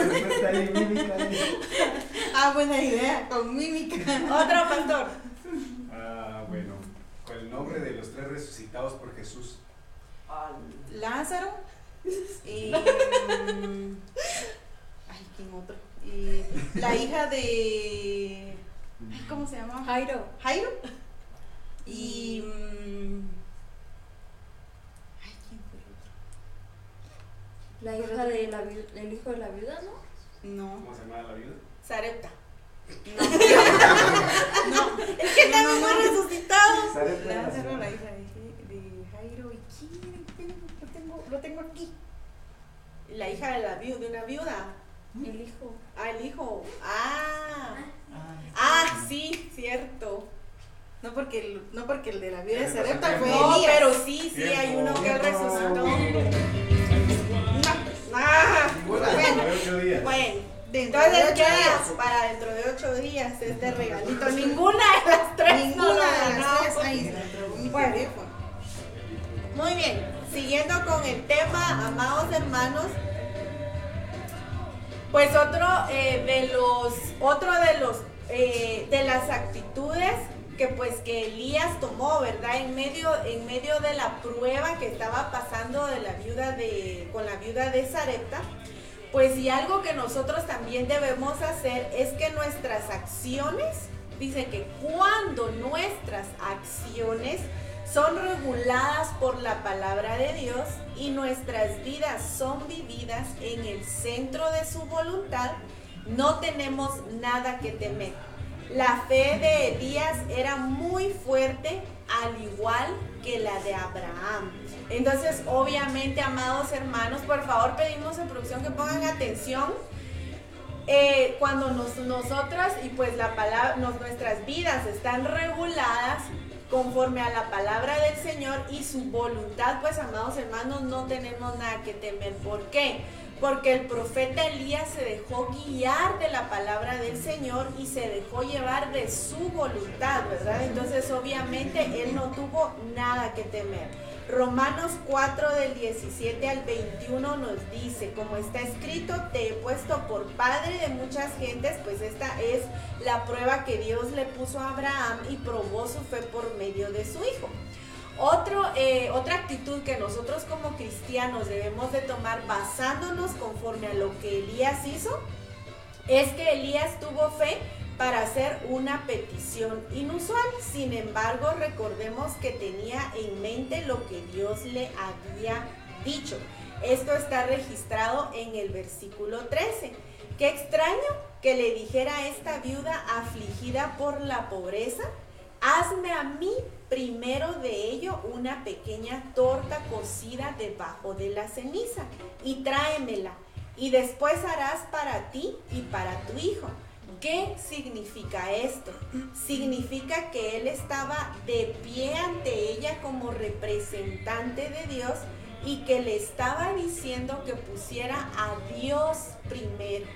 Ah, buena idea, con mímica. Otro pastor. ah, bueno, con el nombre de los tres resucitados por Jesús. Lázaro y. mm, Ay, ¿quién otro? Y la hija de. ay, ¿Cómo se llama? Jairo. Jairo. Y. mm, Ay, ¿quién fue el otro? La hija de la el hijo de la viuda, ¿no? No. ¿Cómo se llamaba la viuda? Sarepta. No. no. Es que también fue resucitado. Sarepta de la Lázaro, ciudad. la hija de, de Jairo. ¿Y quién? Lo tengo, lo tengo aquí. La hija de la viuda, de una viuda. El hijo. Ah, el hijo. Ah. Ah, Ah, sí, cierto. No porque el, no porque el de la vida de Sarepta fue. No, Elías. pero sí, sí, hay uno que resucitó. Ah, Bueno, bueno. Dentro de Entonces ocho días. para dentro de ocho días este regalito. Ninguna de las tres. Ninguna no de las tres. De Bueno. Muy bien, siguiendo con el tema, amados hermanos, pues otro eh, de los, otro de los, eh, de las actitudes que pues que Elías tomó, ¿verdad? En medio, en medio de la prueba que estaba pasando de la viuda de, con la viuda de Sarepta, pues y algo que nosotros también debemos hacer es que nuestras acciones, dice que cuando nuestras acciones son reguladas por la palabra de Dios y nuestras vidas son vividas en el centro de su voluntad, no tenemos nada que temer. La fe de Elías era muy fuerte, al igual que la de Abraham. Entonces, obviamente, amados hermanos, por favor pedimos en producción que pongan atención. Eh, cuando nos- nosotras y pues la palabra, nos- nuestras vidas están reguladas conforme a la palabra del Señor y su voluntad, pues amados hermanos, no tenemos nada que temer. ¿Por qué? Porque el profeta Elías se dejó guiar de la palabra del Señor y se dejó llevar de su voluntad, ¿verdad? Entonces obviamente él no tuvo nada que temer. Romanos 4 del 17 al 21 nos dice, como está escrito, te he puesto por padre de muchas gentes, pues esta es la prueba que Dios le puso a Abraham y probó su fe por medio de su hijo. Otro, eh, otra actitud que nosotros como cristianos debemos de tomar basándonos conforme a lo que Elías hizo, es que Elías tuvo fe para hacer una petición inusual. Sin embargo, recordemos que tenía en mente lo que Dios le había dicho. Esto está registrado en el versículo 13. Qué extraño que le dijera a esta viuda afligida por la pobreza, hazme a mí primero de ello una pequeña torta cocida debajo de la ceniza y tráemela. Y después harás para ti y para tu hijo ¿Qué significa esto? Significa que él estaba de pie ante ella como representante de Dios y que le estaba diciendo que pusiera a Dios primero.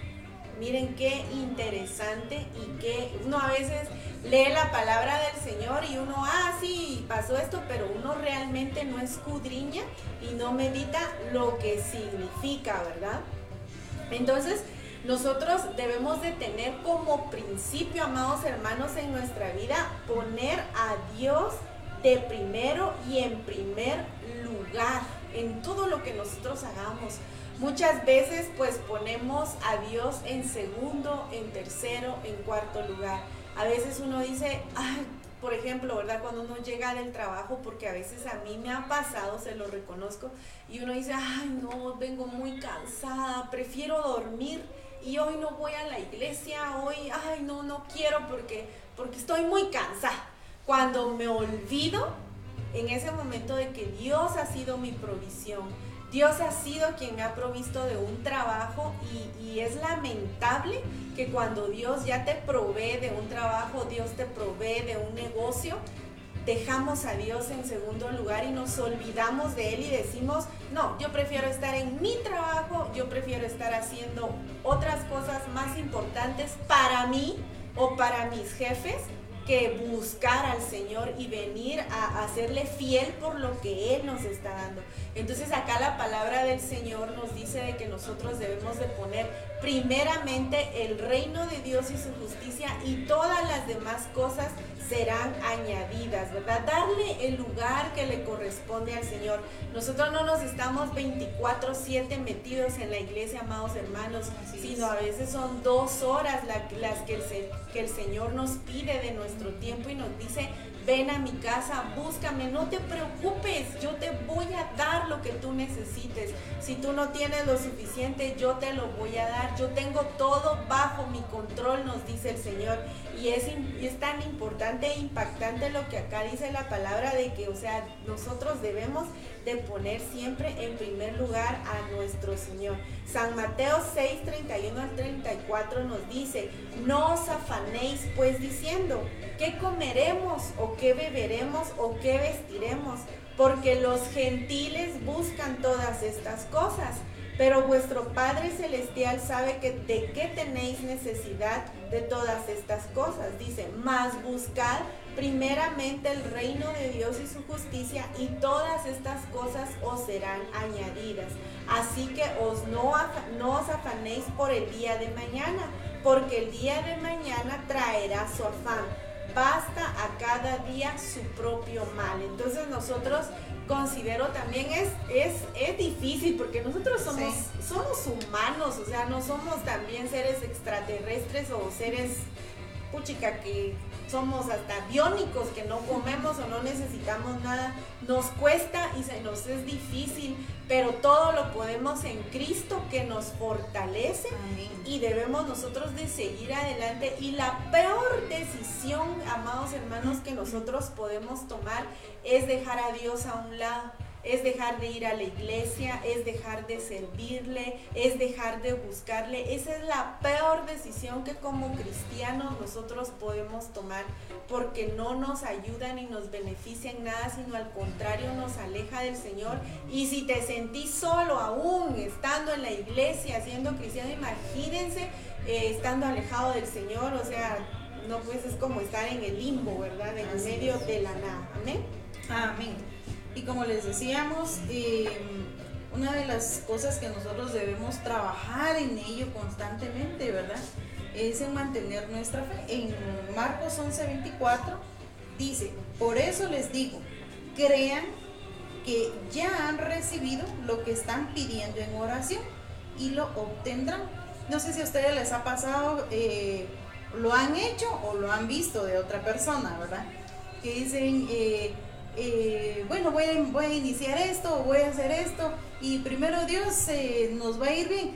Miren qué interesante y que uno a veces lee la palabra del Señor y uno, ah, sí, pasó esto, pero uno realmente no escudriña y no medita lo que significa, ¿verdad? Entonces, nosotros debemos de tener como principio, amados hermanos, en nuestra vida, poner a Dios de primero y en primer lugar en todo lo que nosotros hagamos. Muchas veces pues ponemos a Dios en segundo, en tercero, en cuarto lugar. A veces uno dice, ay, por ejemplo, ¿verdad? Cuando uno llega del trabajo, porque a veces a mí me ha pasado, se lo reconozco, y uno dice, ay, no, vengo muy cansada, prefiero dormir y hoy no voy a la iglesia, hoy, ay, no, no quiero porque, porque estoy muy cansada. Cuando me olvido en ese momento de que Dios ha sido mi provisión, Dios ha sido quien me ha provisto de un trabajo y, es lamentable que cuando Dios ya te provee de un trabajo, Dios te provee de un negocio, dejamos a Dios en segundo lugar y nos olvidamos de Él y decimos, no, yo prefiero estar en mi trabajo, yo prefiero estar haciendo otras cosas más importantes para mí o para mis jefes que buscar al Señor y venir a, hacerle fiel por lo que Él nos está dando. Entonces acá la palabra del Señor nos dice de que nosotros debemos de poner primeramente el reino de Dios y su justicia y todas las demás cosas serán añadidas, ¿verdad? Darle el lugar que le corresponde al Señor. Nosotros no nos estamos 24/7 metidos en la iglesia, amados hermanos, sino a veces son dos horas las que el, que el Señor nos pide de nuestro tiempo y nos dice, ven a mi casa, búscame, no te preocupes, yo te voy a dar lo que tú necesites. Si tú no tienes lo suficiente, yo te lo voy a dar. Yo tengo todo bajo mi control, nos dice el Señor. Y es, es tan importante e impactante lo que acá dice la palabra de que, o sea, nosotros debemos de poner siempre en primer lugar a nuestro Señor. San Mateo 6, 31 al 34 nos dice, no os afanéis pues diciendo, ¿qué comeremos o qué beberemos o qué vestiremos? Porque los gentiles buscan todas estas cosas pero vuestro Padre Celestial sabe que de qué tenéis necesidad de todas estas cosas. Dice, más buscad primeramente el reino de Dios y su justicia y todas estas cosas os serán añadidas. Así que os no, no os afanéis por el día de mañana, porque el día de mañana traerá su afán. Basta a cada día su propio mal. Entonces nosotros considero también es, es, es difícil porque nosotros somos, somos humanos, o sea, no somos también seres extraterrestres o seres, puchica, que somos hasta biónicos, que no comemos o no necesitamos nada. Nos cuesta y se nos es difícil, pero todo lo podemos en Cristo que nos fortalece y debemos nosotros de seguir adelante. Y la peor decisión, amados hermanos, que nosotros podemos tomar es dejar a Dios a un lado es dejar de ir a la iglesia, es dejar de servirle, es dejar de buscarle. Esa es la peor decisión que como cristianos nosotros podemos tomar porque no nos ayuda ni nos beneficia en nada, sino al contrario nos aleja del Señor. Y si te sentís solo aún estando en la iglesia, siendo cristiano, imagínense eh, estando alejado del Señor, o sea, no pues es como estar en el limbo, ¿verdad? En medio de la nada. Amén. Amén. Y como les decíamos, em, una de las cosas que nosotros debemos trabajar en ello constantemente, ¿verdad? Es en mantener nuestra fe. En Marcos 11:24 dice, por eso les digo, crean que ya han recibido lo que están pidiendo en oración y lo obtendrán. No sé si a ustedes les ha pasado, eh, lo han hecho o lo han visto de otra persona, ¿verdad? Que dicen, eh, eh, bueno, voy a, voy a, iniciar esto, voy a hacer esto, y primero Dios eh, nos va a ir bien.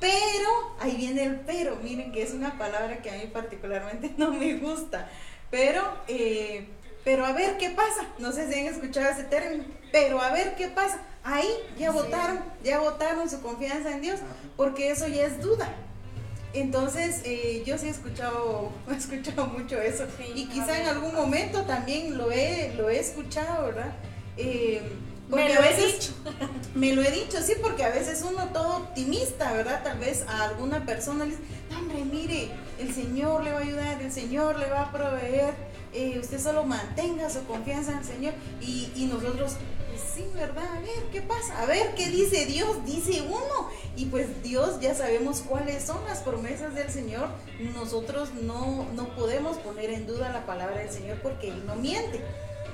Pero, ahí viene el pero, miren que es una palabra que a mí particularmente no me gusta. Pero, eh, pero a ver qué pasa. No sé si han escuchado ese término. Pero a ver qué pasa. Ahí ya votaron, ya votaron su confianza en Dios, porque eso ya es duda. Entonces, eh, yo sí he escuchado, he escuchado mucho eso. y quizá en algún momento también lo he, lo he escuchado, ¿verdad? Eh, me lo he dicho. Me lo he dicho, sí, porque a veces uno todo optimista, ¿verdad? Tal vez a alguna persona le dice, hombre, mire, el Señor le va a ayudar, el Señor le va a proveer, eh, usted solo mantenga su confianza en el Señor. Y, y nosotros, sí, ¿verdad? A ver, ¿qué pasa? A ver, ¿qué dice Dios? Dice uno. Y pues Dios ya sabemos cuáles son las promesas del Señor. Nosotros no, no podemos poner en duda la palabra del Señor porque Él no miente.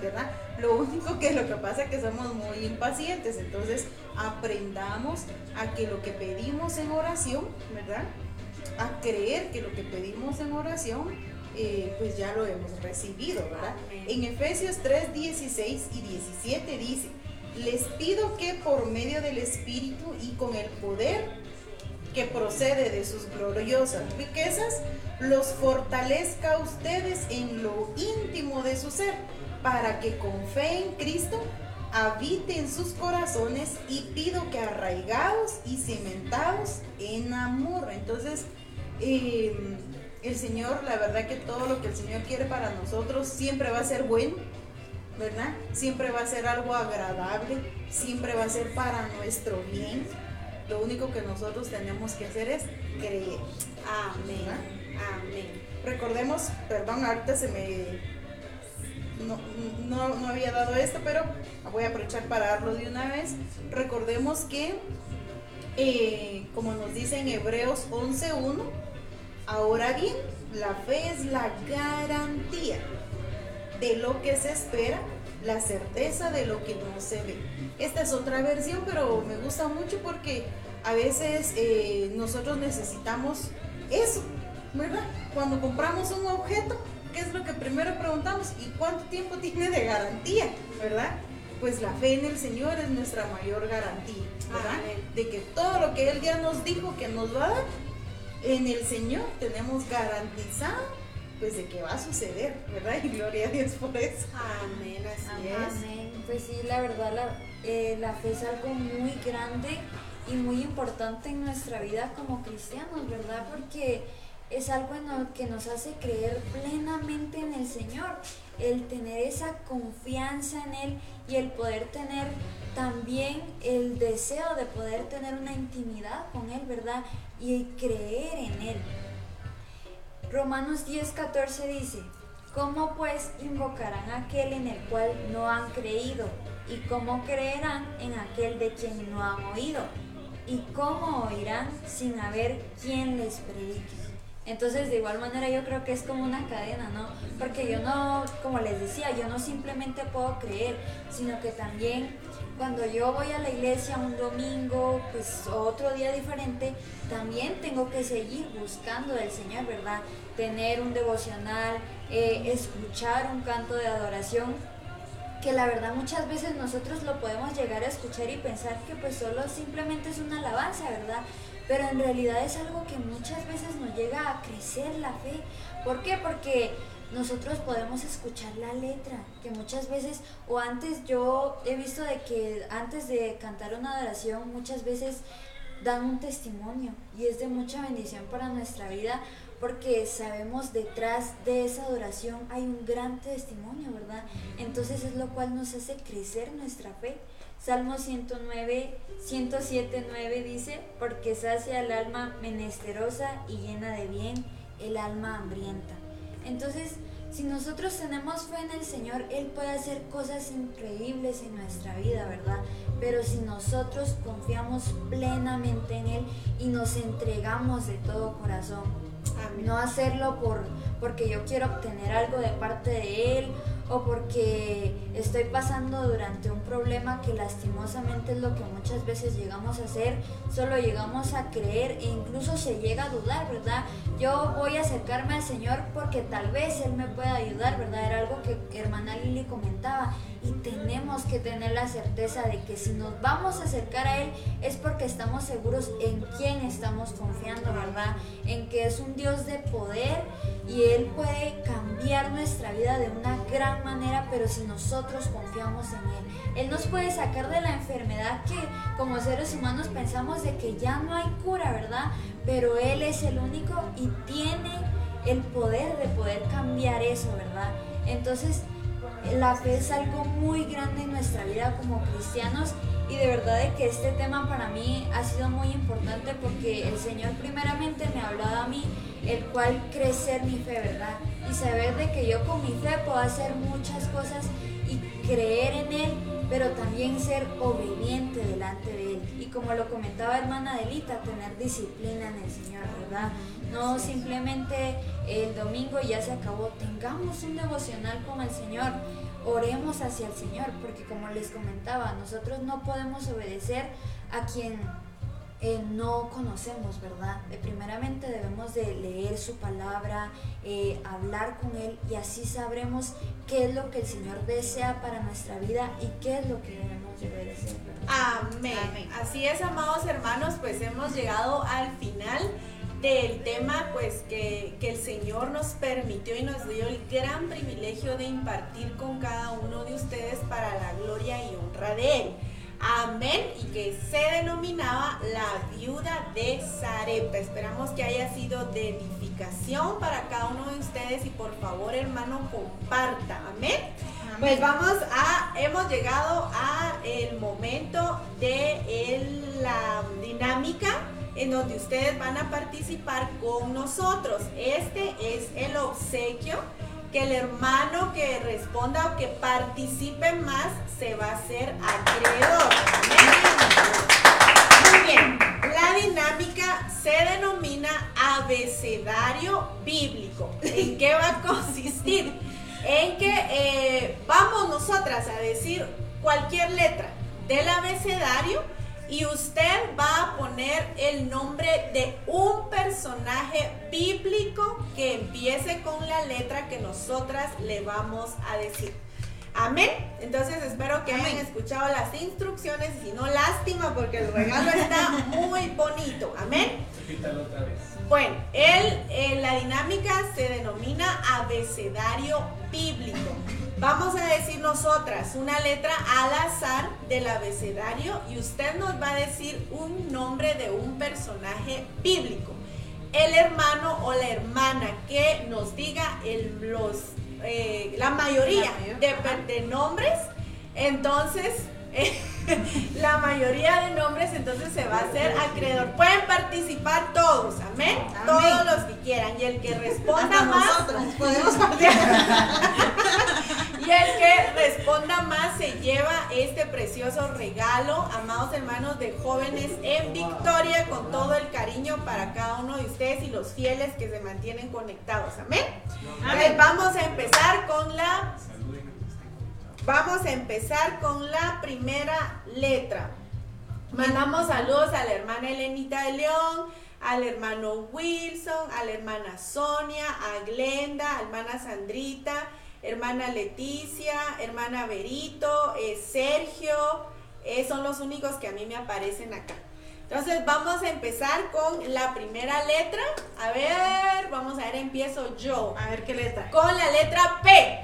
¿verdad? Lo único que lo que pasa es que somos muy impacientes, entonces aprendamos a que lo que pedimos en oración, ¿verdad? A creer que lo que pedimos en oración, eh, pues ya lo hemos recibido, ¿verdad? En Efesios 3, 16 y 17 dice, les pido que por medio del Espíritu y con el poder que procede de sus gloriosas riquezas, los fortalezca a ustedes en lo íntimo de su ser, para que con fe en Cristo habite en sus corazones y pido que arraigados y cimentados en amor. Entonces, em, el Señor, la verdad que todo lo que el Señor quiere para nosotros siempre va a ser bueno ¿verdad? Siempre va a ser algo agradable, siempre va a ser para nuestro bien. Lo único que nosotros tenemos que hacer es creer. Amén. Amén. Recordemos, perdón, ahorita se me... No, no, había dado esto, pero voy a aprovechar para darlo de una vez. Recordemos que, eh, como nos dice en Hebreos 11.1, ahora bien, la fe es la garantía de lo que se espera, la certeza de lo que no se ve. Esta es otra versión, pero me gusta mucho porque a veces eh, nosotros necesitamos eso, ¿verdad? Cuando compramos un objeto, ¿qué es lo que primero preguntamos? ¿Y cuánto tiempo tiene de garantía, verdad? Pues la fe en el Señor es nuestra mayor garantía, ¿verdad? De que todo lo que Él ya nos dijo que nos va a dar, en el Señor tenemos garantizado pues de que va a suceder, ¿verdad? Y gloria a Dios por eso. Amén, así es. Amén. Pues sí, la verdad, la, eh, la fe es algo muy grande y muy importante en nuestra vida como cristianos, ¿verdad? Porque es algo en lo que nos hace creer plenamente en el Señor, el tener esa confianza en Él y el poder tener también el deseo de poder tener una intimidad con Él, ¿verdad? Y creer en Él. Romanos 10:14 dice, ¿cómo pues invocarán a aquel en el cual no han creído? ¿Y cómo creerán en aquel de quien no han oído? ¿Y cómo oirán sin haber quien les predique? Entonces, de igual manera, yo creo que es como una cadena, ¿no? Porque yo no, como les decía, yo no simplemente puedo creer, sino que también cuando yo voy a la iglesia un domingo, pues otro día diferente, también tengo que seguir buscando del Señor, ¿verdad? Tener un devocional, eh, escuchar un canto de adoración, que la verdad muchas veces nosotros lo podemos llegar a escuchar y pensar que pues solo simplemente es una alabanza, ¿verdad? Pero en realidad es algo que muchas veces nos llega a crecer la fe. ¿Por qué? Porque nosotros podemos escuchar la letra, que muchas veces, o antes yo he visto de que antes de cantar una adoración, muchas veces dan un testimonio y es de mucha bendición para nuestra vida porque sabemos detrás de esa adoración hay un gran testimonio, ¿verdad? Entonces es lo cual nos hace crecer nuestra fe. Salmo 109, 107, 9 dice, porque sacia el alma menesterosa y llena de bien el alma hambrienta. Entonces, si nosotros tenemos fe en el Señor, Él puede hacer cosas increíbles en nuestra vida, ¿verdad? Pero si nosotros confiamos plenamente en Él y nos entregamos de todo corazón, no hacerlo por, porque yo quiero obtener algo de parte de Él o porque estoy pasando durante un problema que lastimosamente es lo que muchas veces llegamos a hacer, solo llegamos a creer e incluso se llega a dudar, ¿verdad? Yo voy a acercarme al Señor porque tal vez Él me pueda ayudar, ¿verdad? Era algo que hermana Lili comentaba y tenemos que tener la certeza de que si nos vamos a acercar a Él es porque estamos seguros en quién estamos confiando, ¿verdad? En que es un Dios de poder y Él puede cambiar nuestra vida de una gran manera, pero si nosotros confiamos en Él. Él nos puede sacar de la enfermedad que como seres humanos pensamos de que ya no hay cura, ¿verdad? Pero Él es el único y tiene el poder de poder cambiar eso, ¿verdad? Entonces, la fe es algo muy grande en nuestra vida como cristianos y de verdad que este tema para mí ha sido muy importante porque el Señor primeramente me ha hablado a mí el cual crecer mi fe, ¿verdad? Y saber de que yo con mi fe puedo hacer muchas cosas y creer en Él, pero también ser obediente delante de Él. Y como lo comentaba hermana Adelita, tener disciplina en el Señor, ¿verdad? No simplemente el domingo ya se acabó, tengamos un devocional con el Señor, oremos hacia el Señor, porque como les comentaba, nosotros no podemos obedecer a quien eh, no conocemos, ¿verdad? Eh, primeramente debemos de leer su palabra, eh, hablar con Él y así sabremos qué es lo que el Señor desea para nuestra vida y qué es lo que debemos de obedecer. Amén. Así es, amados hermanos, pues hemos llegado al final del tema pues que, que, el Señor nos permitió y nos dio el gran privilegio de impartir con cada uno de ustedes para la gloria y honra de Él. Amén. Y que se denominaba la viuda de Zarepta. Esperamos que haya sido de edificación para cada uno de ustedes y por favor hermano comparta. Amén. Pues vamos a, hemos llegado a el momento de la dinámica en donde ustedes van a participar con nosotros. Este es el obsequio que el hermano que responda o que participe más se va a hacer acreedor. Muy bien, la dinámica se denomina abecedario bíblico. ¿En qué va a consistir? En que eh, vamos nosotras a decir cualquier letra del abecedario y usted va a poner el nombre de un personaje bíblico que empiece con la letra que nosotras le vamos a decir. Amén. Entonces espero que hayan escuchado las instrucciones y si no, lástima porque el regalo está muy bonito. Amén. Repítalo otra vez. Bueno, el, la dinámica se denomina abecedario bíblico. Vamos a decir nosotras una letra al azar del abecedario y usted nos va a decir un nombre de un personaje bíblico. El hermano o la hermana que nos diga el, los, eh, la mayoría, de, de nombres, entonces la mayoría de nombres entonces se va a hacer acreedor. Pueden participar todos, amén. Todos los que quieran. Y el que responda más. podemos y el que responda más se lleva este precioso regalo, amados hermanos de jóvenes en Victoria, con todo el cariño para cada uno de ustedes y los fieles que se mantienen conectados. Amén. amén. vamos a empezar con la Vamos a empezar con la primera letra. Mandamos saludos a la hermana Elenita de León, al hermano Wilson, a la hermana Sonia, a Glenda, a hermana Sandrita, hermana Leticia, hermana Berito, eh, Sergio, eh, son los únicos que a mí me aparecen acá. Entonces vamos a empezar con la primera letra. A ver, vamos a ver, empiezo yo. A ver qué letra. Con la letra P.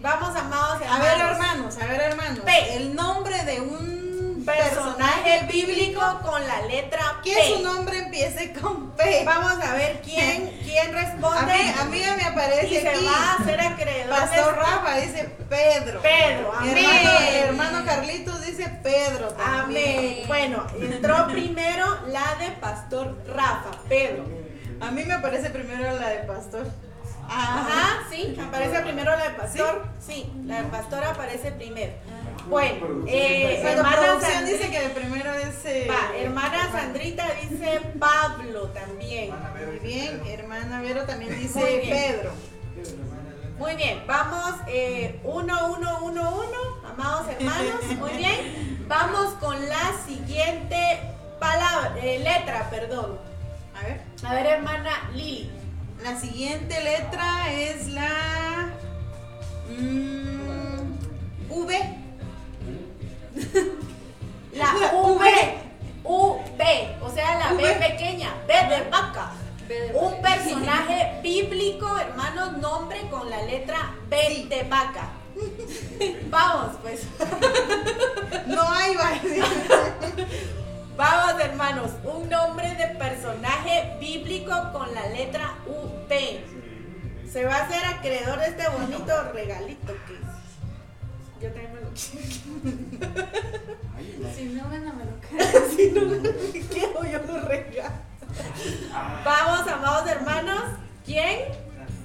Vamos, amados A ver, hermanos, a ver, hermanos. P. El nombre de un personaje bíblico con la letra P. Que su nombre empiece con P. Vamos a ver quién, quién responde. A mí, a mí me aparece y se aquí. va a hacer acreedor. Pastor Rafa dice Pedro. Pedro, amén. Hermano, hermano Carlitos dice Pedro también. Amén. Bueno, entró primero la de Pastor Rafa, Pedro. A mí me aparece primero la de Pastor. Ajá, sí, aparece primero la de Pastor. Sí, la de Pastor aparece primero. Bueno, eh, hermana producción Sand- dice que de primero es. eh, Va, hermana Sandrita dice Pablo también. Muy bien, hermana Vero también dice Muy. Pedro. Muy bien, vamos eh, uno, uno, uno, uno, amados hermanos, muy bien. Vamos con la siguiente palabra, eh, letra, perdón. A ver. A ver, hermana Lili. La siguiente letra es la. mm, v. La La V. V, o sea, la V. pequeña, B de vaca. Un personaje bíblico, hermanos, nombre con la letra B de vaca. Vamos, pues. No hay va. Vamos, hermanos. Un nombre de personaje bíblico con la letra V. Se va a hacer acreedor de este bonito regalito que yo también me lo quiero. Si no gana, me lo quedo. Si no lo quiero, yo lo regalo. Vamos, amados hermanos. ¿Quién?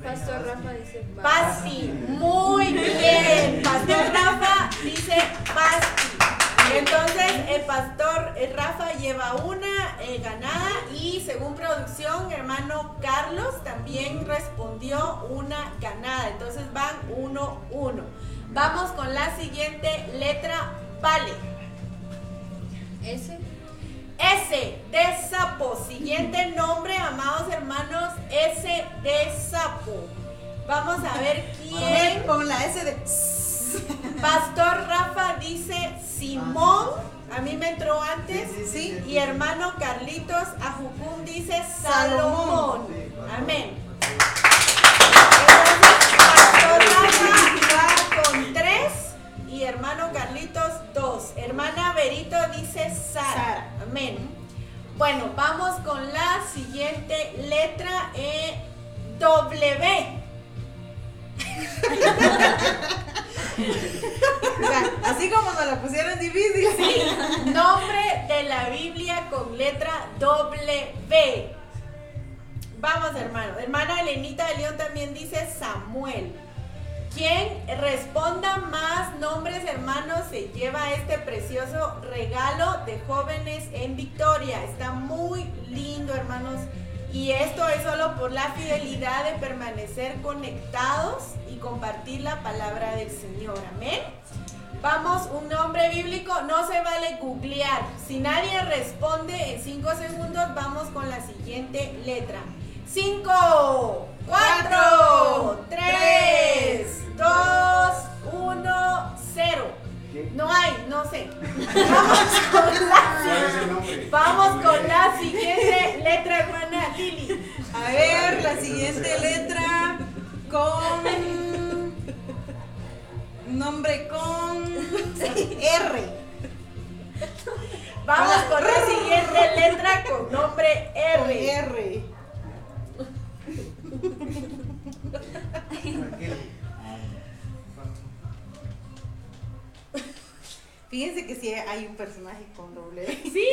Pastor Rafa dice Basti. Muy bien. Pastor Rafa dice Basti. Entonces, el pastor Rafa lleva una eh, ganada y según producción, hermano Carlos también respondió una ganada. Entonces van uno, uno. Vamos con la siguiente letra, vale. Ese. S de sapo. Siguiente nombre, amados hermanos, S de sapo. Vamos a ver quién. Con la S de. Pastor Rafa dice Simón. A mí me entró antes. Sí, sí, sí. Y hermano Carlitos Ajucum dice Salomón. Amén. Entonces, Pastor Rafa va con tres y hermano Carlitos dos. Hermana Berito dice Sara. Sara. Amén. Bueno, vamos con la siguiente letra E W. Así como nos la pusieron difícil. Nombre de la Biblia con letra W. Vamos, hermano. Hermana Elenita de León también dice Samuel. Quien responda más nombres, hermanos, se lleva este precioso regalo de jóvenes en Victoria. Está muy lindo, hermanos. Y esto es solo por la fidelidad de permanecer conectados y compartir la palabra del Señor. Amén. Vamos, un nombre bíblico, no se vale googlear. Si nadie responde en 5 segundos, vamos con la siguiente letra. 5, 4, 3, 2, 1, 0. No hay, no sé. Vamos con la, vamos con la siguiente letra, hermana Lili. A ver, la siguiente letra con. Nombre con. R. Vamos con la siguiente letra con nombre Con R. R. Fíjense que sí hay un personaje con doble. ¿Sí?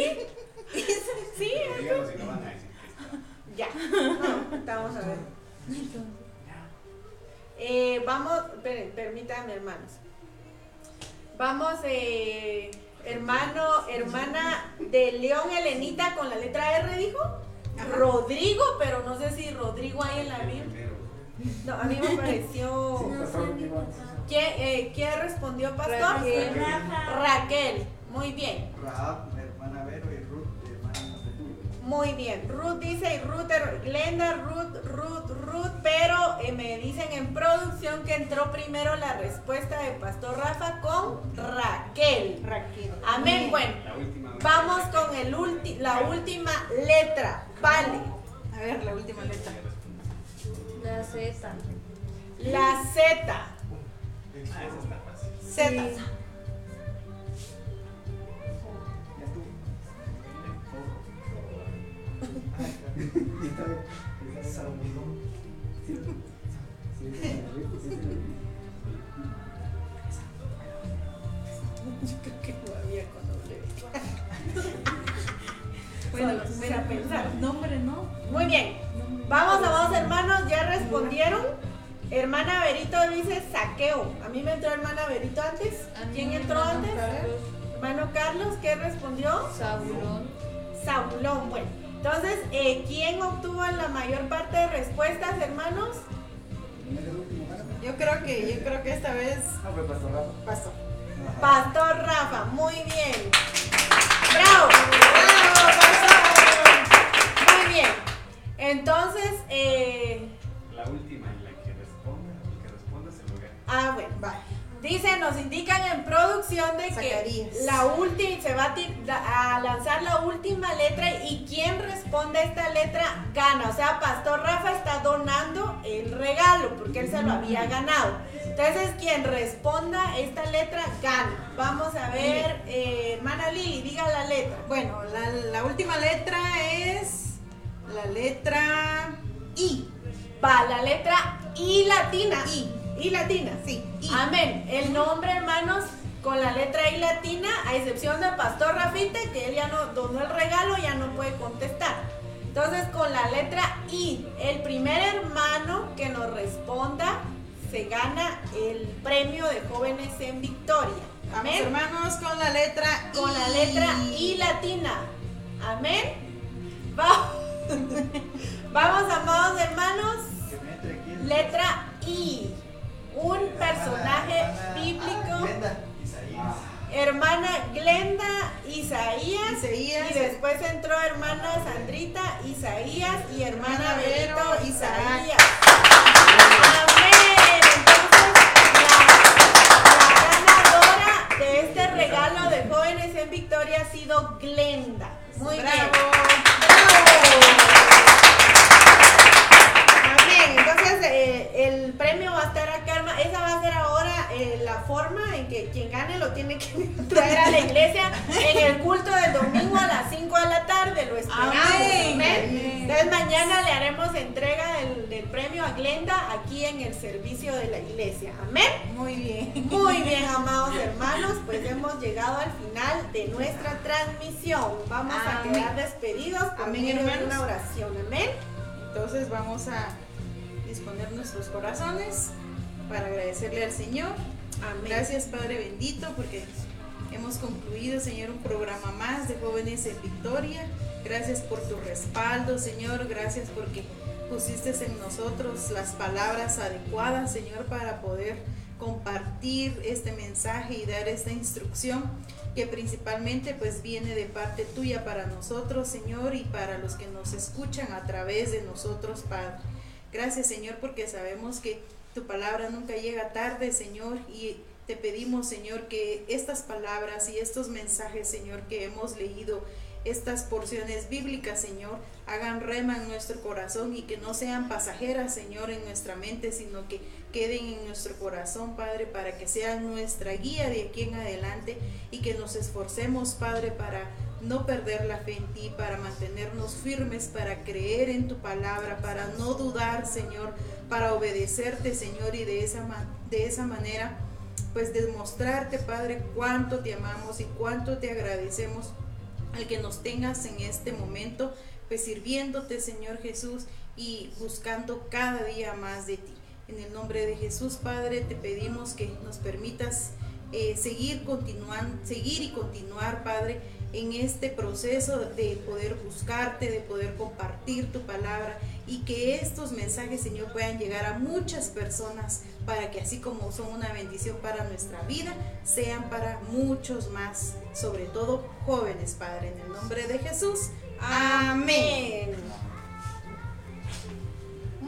Sí, Díganos si no van a decir que está. Ya. No, vamos a ver. Eh, vamos, permítanme, hermanos. Vamos, eh, hermano, hermana de León Elenita con la letra R, dijo. Rodrigo, pero no sé si Rodrigo hay en la Biblia. No, a mí me pareció. ¿Quién, eh, ¿quién respondió, pastor? Raquel. Raquel. Muy bien. Raab, hermana Vero y Ruth, hermana Raquel. Muy bien. Ruth dice y Ruth, Glenda, Ruth, Ruth, Ruth, pero eh, me dicen en producción que entró primero la respuesta de Pastor Rafa con Raquel. Raquel. Amén. Bueno, vamos con el ulti- la última letra. Vale. A ver, la última letra. La Z. La Z. Ah, esa está fácil. Z. Sí. Yo creo que no había con doble. Bueno, pensar. nombre no. Muy bien. Vamos, amados hermanos, ya respondieron. Hermana Berito dice saqueo. A mí me entró hermana Berito antes. ¿Quién entró hermano antes? Carlos. Hermano Carlos, ¿qué respondió? Saulón. Saulón. Bueno, entonces, eh, ¿quién obtuvo la mayor parte de respuestas, hermanos? Yo creo que, yo creo que esta vez Ah, fue Pastor Rafa. pasó. Ajá. Pastor Rafa, muy bien. ¡Bravo! ¡Bravo, Pastor! Muy bien. Entonces, eh, ah, bueno. Vale. Dice, nos indican en producción de que la última se va a, a lanzar la última letra y quien responde esta letra gana. O sea, Pastor Rafa está donando el regalo porque él se lo había ganado. Entonces, quien responda esta letra gana. Vamos a ver, eh, hermana Lili, diga la letra. Bueno, la, la última letra es la letra I. Va, la letra I latina. I. I latina. Sí, I. Amén. El nombre, hermanos, con la letra I latina, a excepción del pastor Rafita, que él ya no donó el regalo, ya no puede contestar. Entonces, con la letra I, el primer hermano que nos responda se gana el premio de jóvenes en victoria. Vamos, Amén. hermanos, con la letra Con la letra I latina. Amén. Va- Vamos, amados hermanos. Letra I. Un personaje bíblico. Glenda. Isaías. Hermana Glenda Isaías. Isaías. Y después entró hermana Sandrita Isaías y hermana Vero, Isaías. Amén. Entonces, la, la ganadora de este regalo de jóvenes en victoria ha sido Glenda. Muy Bravo. bien. A la iglesia en el culto del domingo a las 5 de la tarde. Lo esperamos. Amén. Amén. Entonces, mañana le haremos entrega del, del premio a Glenda aquí en el servicio de la iglesia. Amén. Muy bien. Muy bien, amados hermanos, pues hemos llegado al final de nuestra transmisión. Vamos a quedar despedidos por Amén, medio de una oración. Amén. Entonces vamos a disponer nuestros corazones para agradecerle al Señor. Amén. Gracias Padre bendito porque hemos concluido Señor un programa más de jóvenes en victoria. Gracias por tu respaldo Señor. Gracias porque pusiste en nosotros las palabras adecuadas Señor para poder compartir este mensaje y dar esta instrucción que principalmente pues viene de parte tuya para nosotros Señor y para los que nos escuchan a través de nosotros Padre. Gracias Señor porque sabemos que tu palabra nunca llega tarde Señor y te pedimos Señor que estas palabras y estos mensajes Señor que hemos leído estas porciones bíblicas, Señor, hagan rema en nuestro corazón y que no sean pasajeras, Señor, en nuestra mente, sino que queden en nuestro corazón, Padre, para que sean nuestra guía de aquí en adelante y que nos esforcemos, Padre, para no perder la fe en ti, para mantenernos firmes, para creer en tu palabra, para no dudar, Señor, para obedecerte, Señor, y de esa, de esa manera, pues demostrarte, Padre, cuánto te amamos y cuánto te agradecemos al que nos tengas en este momento, pues sirviéndote, Señor Jesús, y buscando cada día más de ti. En el nombre de Jesús, Padre, te pedimos que nos permitas eh, seguir continuando, seguir y continuar, Padre, en este proceso de poder buscarte, de poder compartir tu palabra y que estos mensajes, Señor, puedan llegar a muchas personas para que así como son una bendición para nuestra vida, sean para muchos más, sobre todo jóvenes, Padre, en el nombre de Jesús. Amén.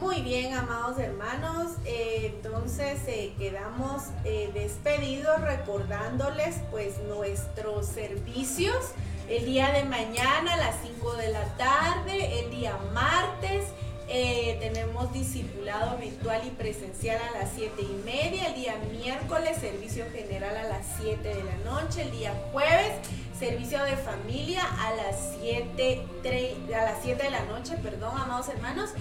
Muy bien, amados hermanos, eh, entonces eh, quedamos eh, despedidos recordándoles pues nuestros servicios. El día de mañana a las 5 de la tarde, el día martes tenemos discipulado virtual y presencial a las 7 y media, el día miércoles servicio general a las 7 de la noche, el día jueves servicio de familia a las 7, a las 7 de la noche, perdón, amados hermanos.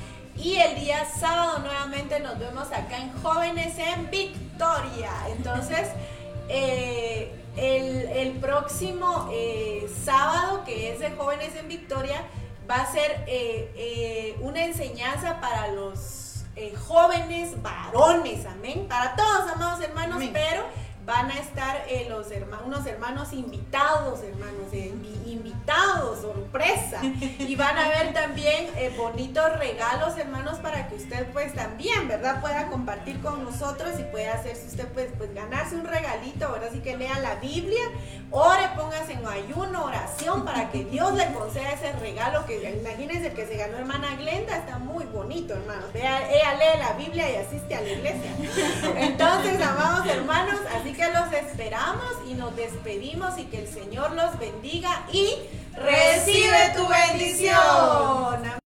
Y el día sábado nuevamente nos vemos acá en Jóvenes en Victoria. Entonces, eh, el, próximo eh, sábado, que es de Jóvenes en Victoria, va a ser eh, una enseñanza para los jóvenes varones, amén. Para todos, amados hermanos, pero van a estar eh, los hermanos, unos hermanos invitados, hermanos, eh, invitados, sorpresa. Y van a ver también eh, bonitos regalos, hermanos, para que usted pues también, ¿verdad? Pueda compartir con nosotros y pueda hacerse usted pues, pues ganarse un regalito, ¿verdad? Así que lea la Biblia, ore, póngase en ayuno, oración, para que Dios le conceda ese regalo que imagínense que se ganó hermana Glenda, está muy bonito, hermanos. ella lee la Biblia y asiste a la iglesia. Entonces, amados hermanos, así que los esperamos y nos despedimos y que el Señor los bendiga y recibe tu bendición.